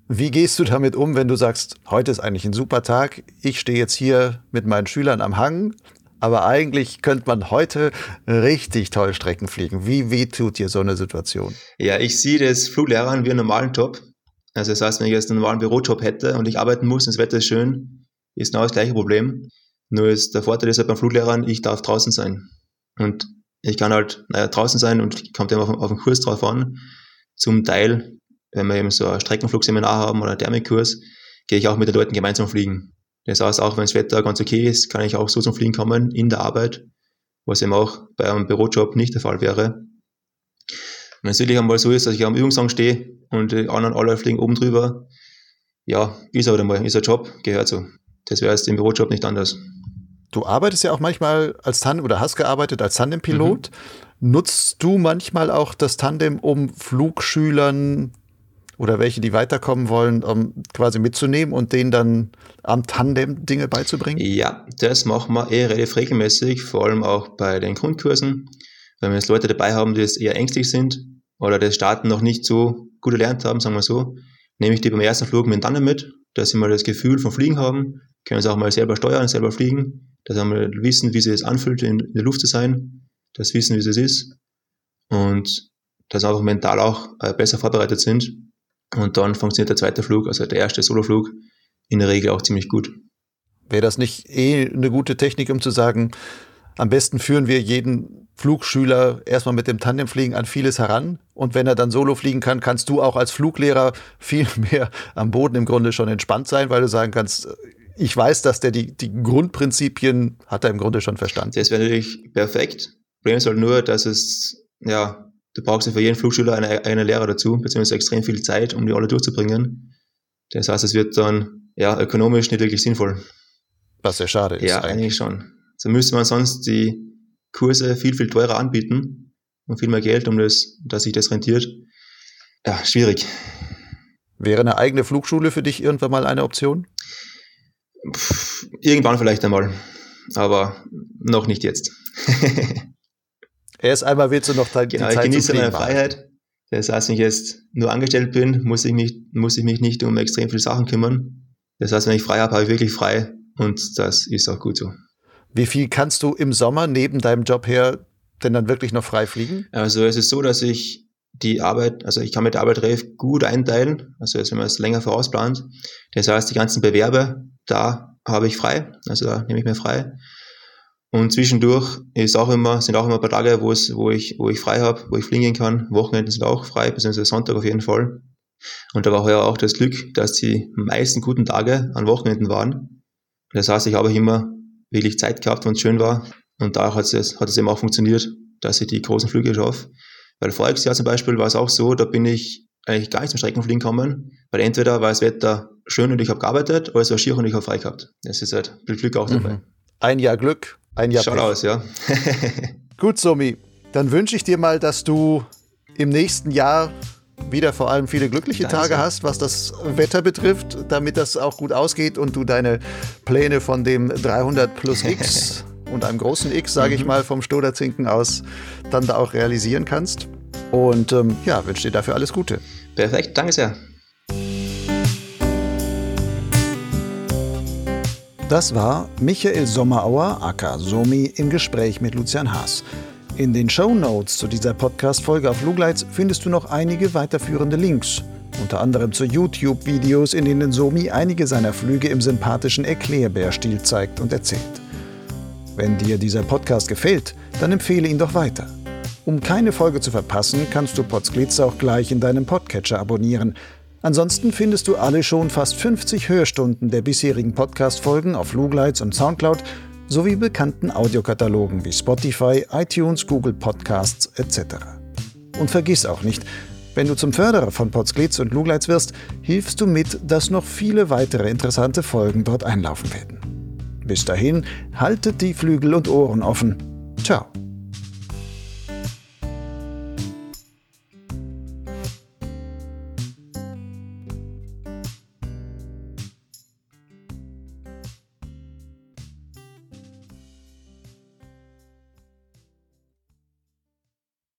Wie gehst du damit um, wenn du sagst, heute ist eigentlich ein super Tag, ich stehe jetzt hier mit meinen Schülern am Hang, aber eigentlich könnte man heute richtig toll Strecken fliegen. Wie weh tut dir so eine Situation? Ja, ich sehe das Fluglehrern wie einen normalen Job. Also das heißt, wenn ich jetzt einen normalen Bürojob hätte und ich arbeiten muss und das Wetter ist schön, ist genau das gleiche Problem. Nur ist der Vorteil ist halt beim Fluglehrern, ich darf draußen sein. Und ich kann halt naja, draußen sein und kommt immer auf, auf den Kurs drauf an. Zum Teil wenn wir eben so ein Streckenflugseminar haben oder einen Thermikkurs, gehe ich auch mit den Leuten gemeinsam fliegen. Das heißt, auch wenn das Wetter ganz okay ist, kann ich auch so zum Fliegen kommen in der Arbeit, was eben auch bei einem Bürojob nicht der Fall wäre. Wenn es wirklich einmal so ist, dass ich am Übungshang stehe und die anderen alle fliegen oben drüber, ja, ist aber einmal, ist ein Job, gehört so. Das wäre jetzt im Bürojob nicht anders. Du arbeitest ja auch manchmal als Tandem oder hast gearbeitet als Tandempilot. Mhm. Nutzt du manchmal auch das Tandem, um Flugschülern oder welche, die weiterkommen wollen, um quasi mitzunehmen und denen dann am Tandem Dinge beizubringen? Ja, das machen wir eh relativ regelmäßig, vor allem auch bei den Grundkursen. Wenn wir jetzt Leute dabei haben, die jetzt eher ängstlich sind oder das Starten noch nicht so gut erlernt haben, sagen wir so, nehme ich die beim ersten Flug mit Tandem mit, dass sie mal das Gefühl vom Fliegen haben, können sie auch mal selber steuern, selber fliegen dass sie mal wissen, wie es anfühlt, in, der Luft zu sein, dass wissen, wie es ist und dass sie einfach mental auch äh, besser vorbereitet sind. Und dann funktioniert der zweite Flug, also der erste Soloflug, in der Regel auch ziemlich gut. Wäre das nicht eh eine gute Technik, um zu sagen, am besten führen wir jeden Flugschüler erstmal mit dem Tandemfliegen an vieles heran. Und wenn er dann solo fliegen kann, kannst du auch als Fluglehrer viel mehr am Boden im Grunde schon entspannt sein, weil du sagen kannst, ich weiß, dass der die, die Grundprinzipien hat er im Grunde schon verstanden. Das wäre natürlich perfekt. Problem ist halt nur, dass es, ja, du brauchst ja für jeden Flugschüler eine, eine Lehrer dazu, beziehungsweise extrem viel Zeit, um die alle durchzubringen. Das heißt, es wird dann, ja, ökonomisch nicht wirklich sinnvoll. Was sehr schade ist. Ja, eigentlich, eigentlich schon. So müsste man sonst die Kurse viel, viel teurer anbieten und viel mehr Geld, um das, dass sich das rentiert. Ja, schwierig. Wäre eine eigene Flugschule für dich irgendwann mal eine Option? Pff, irgendwann vielleicht einmal, aber noch nicht jetzt. Erst einmal willst du noch die genau, Zeit ich genieße meine Freiheit. Das heißt, wenn ich jetzt nur angestellt bin, muss ich, mich, muss ich mich nicht um extrem viele Sachen kümmern. Das heißt, wenn ich frei habe, habe ich wirklich frei und das ist auch gut so. Wie viel kannst du im Sommer neben deinem Job her denn dann wirklich noch frei fliegen? Also es ist so, dass ich die Arbeit, also ich kann mit der Arbeit relativ gut einteilen, also jetzt, wenn man es länger vorausplant. Das heißt, die ganzen Bewerbe, da habe ich frei, also da nehme ich mir frei. Und zwischendurch ist auch immer, sind auch immer ein paar Tage, wo, es, wo, ich, wo ich frei habe, wo ich fliegen kann. Wochenenden sind auch frei, beziehungsweise Sonntag auf jeden Fall. Und da war heuer auch das Glück, dass die meisten guten Tage an Wochenenden waren. Das heißt, ich habe immer wirklich Zeit gehabt, wenn es schön war. Und da hat es, hat es eben auch funktioniert, dass ich die großen Flüge schaffe. Weil voriges Jahr zum Beispiel war es auch so, da bin ich eigentlich gar nicht zum Streckenfliegen gekommen, weil entweder war das Wetter schön und ich habe gearbeitet, oder es war schier und ich habe frei gehabt. Das ist halt Glück auch dabei. Mhm. Ein Jahr Glück, ein Jahr Schaut aus, ja. Gut, Somi, dann wünsche ich dir mal, dass du im nächsten Jahr wieder vor allem viele glückliche Danke. Tage hast, was das Wetter betrifft, damit das auch gut ausgeht und du deine Pläne von dem 300 plus X und einem großen X, sage ich mhm. mal, vom Stoderzinken aus dann da auch realisieren kannst. Und ähm, ja, wünsche dir dafür alles Gute. Perfekt, danke sehr. Das war Michael Sommerauer, aka Somi, im Gespräch mit Lucian Haas. In den Show Notes zu dieser Podcast-Folge auf Lugleitz findest du noch einige weiterführende Links. Unter anderem zu YouTube-Videos, in denen Somi einige seiner Flüge im sympathischen Erklärbärstil zeigt und erzählt. Wenn dir dieser Podcast gefällt, dann empfehle ihn doch weiter. Um keine Folge zu verpassen, kannst du Potsglitz auch gleich in deinem Podcatcher abonnieren. Ansonsten findest du alle schon fast 50 Hörstunden der bisherigen Podcast-Folgen auf Lugleitz und Soundcloud sowie bekannten Audiokatalogen wie Spotify, iTunes, Google Podcasts etc. Und vergiss auch nicht, wenn du zum Förderer von Potsglitz und Lugleitz wirst, hilfst du mit, dass noch viele weitere interessante Folgen dort einlaufen werden. Bis dahin, haltet die Flügel und Ohren offen. Ciao.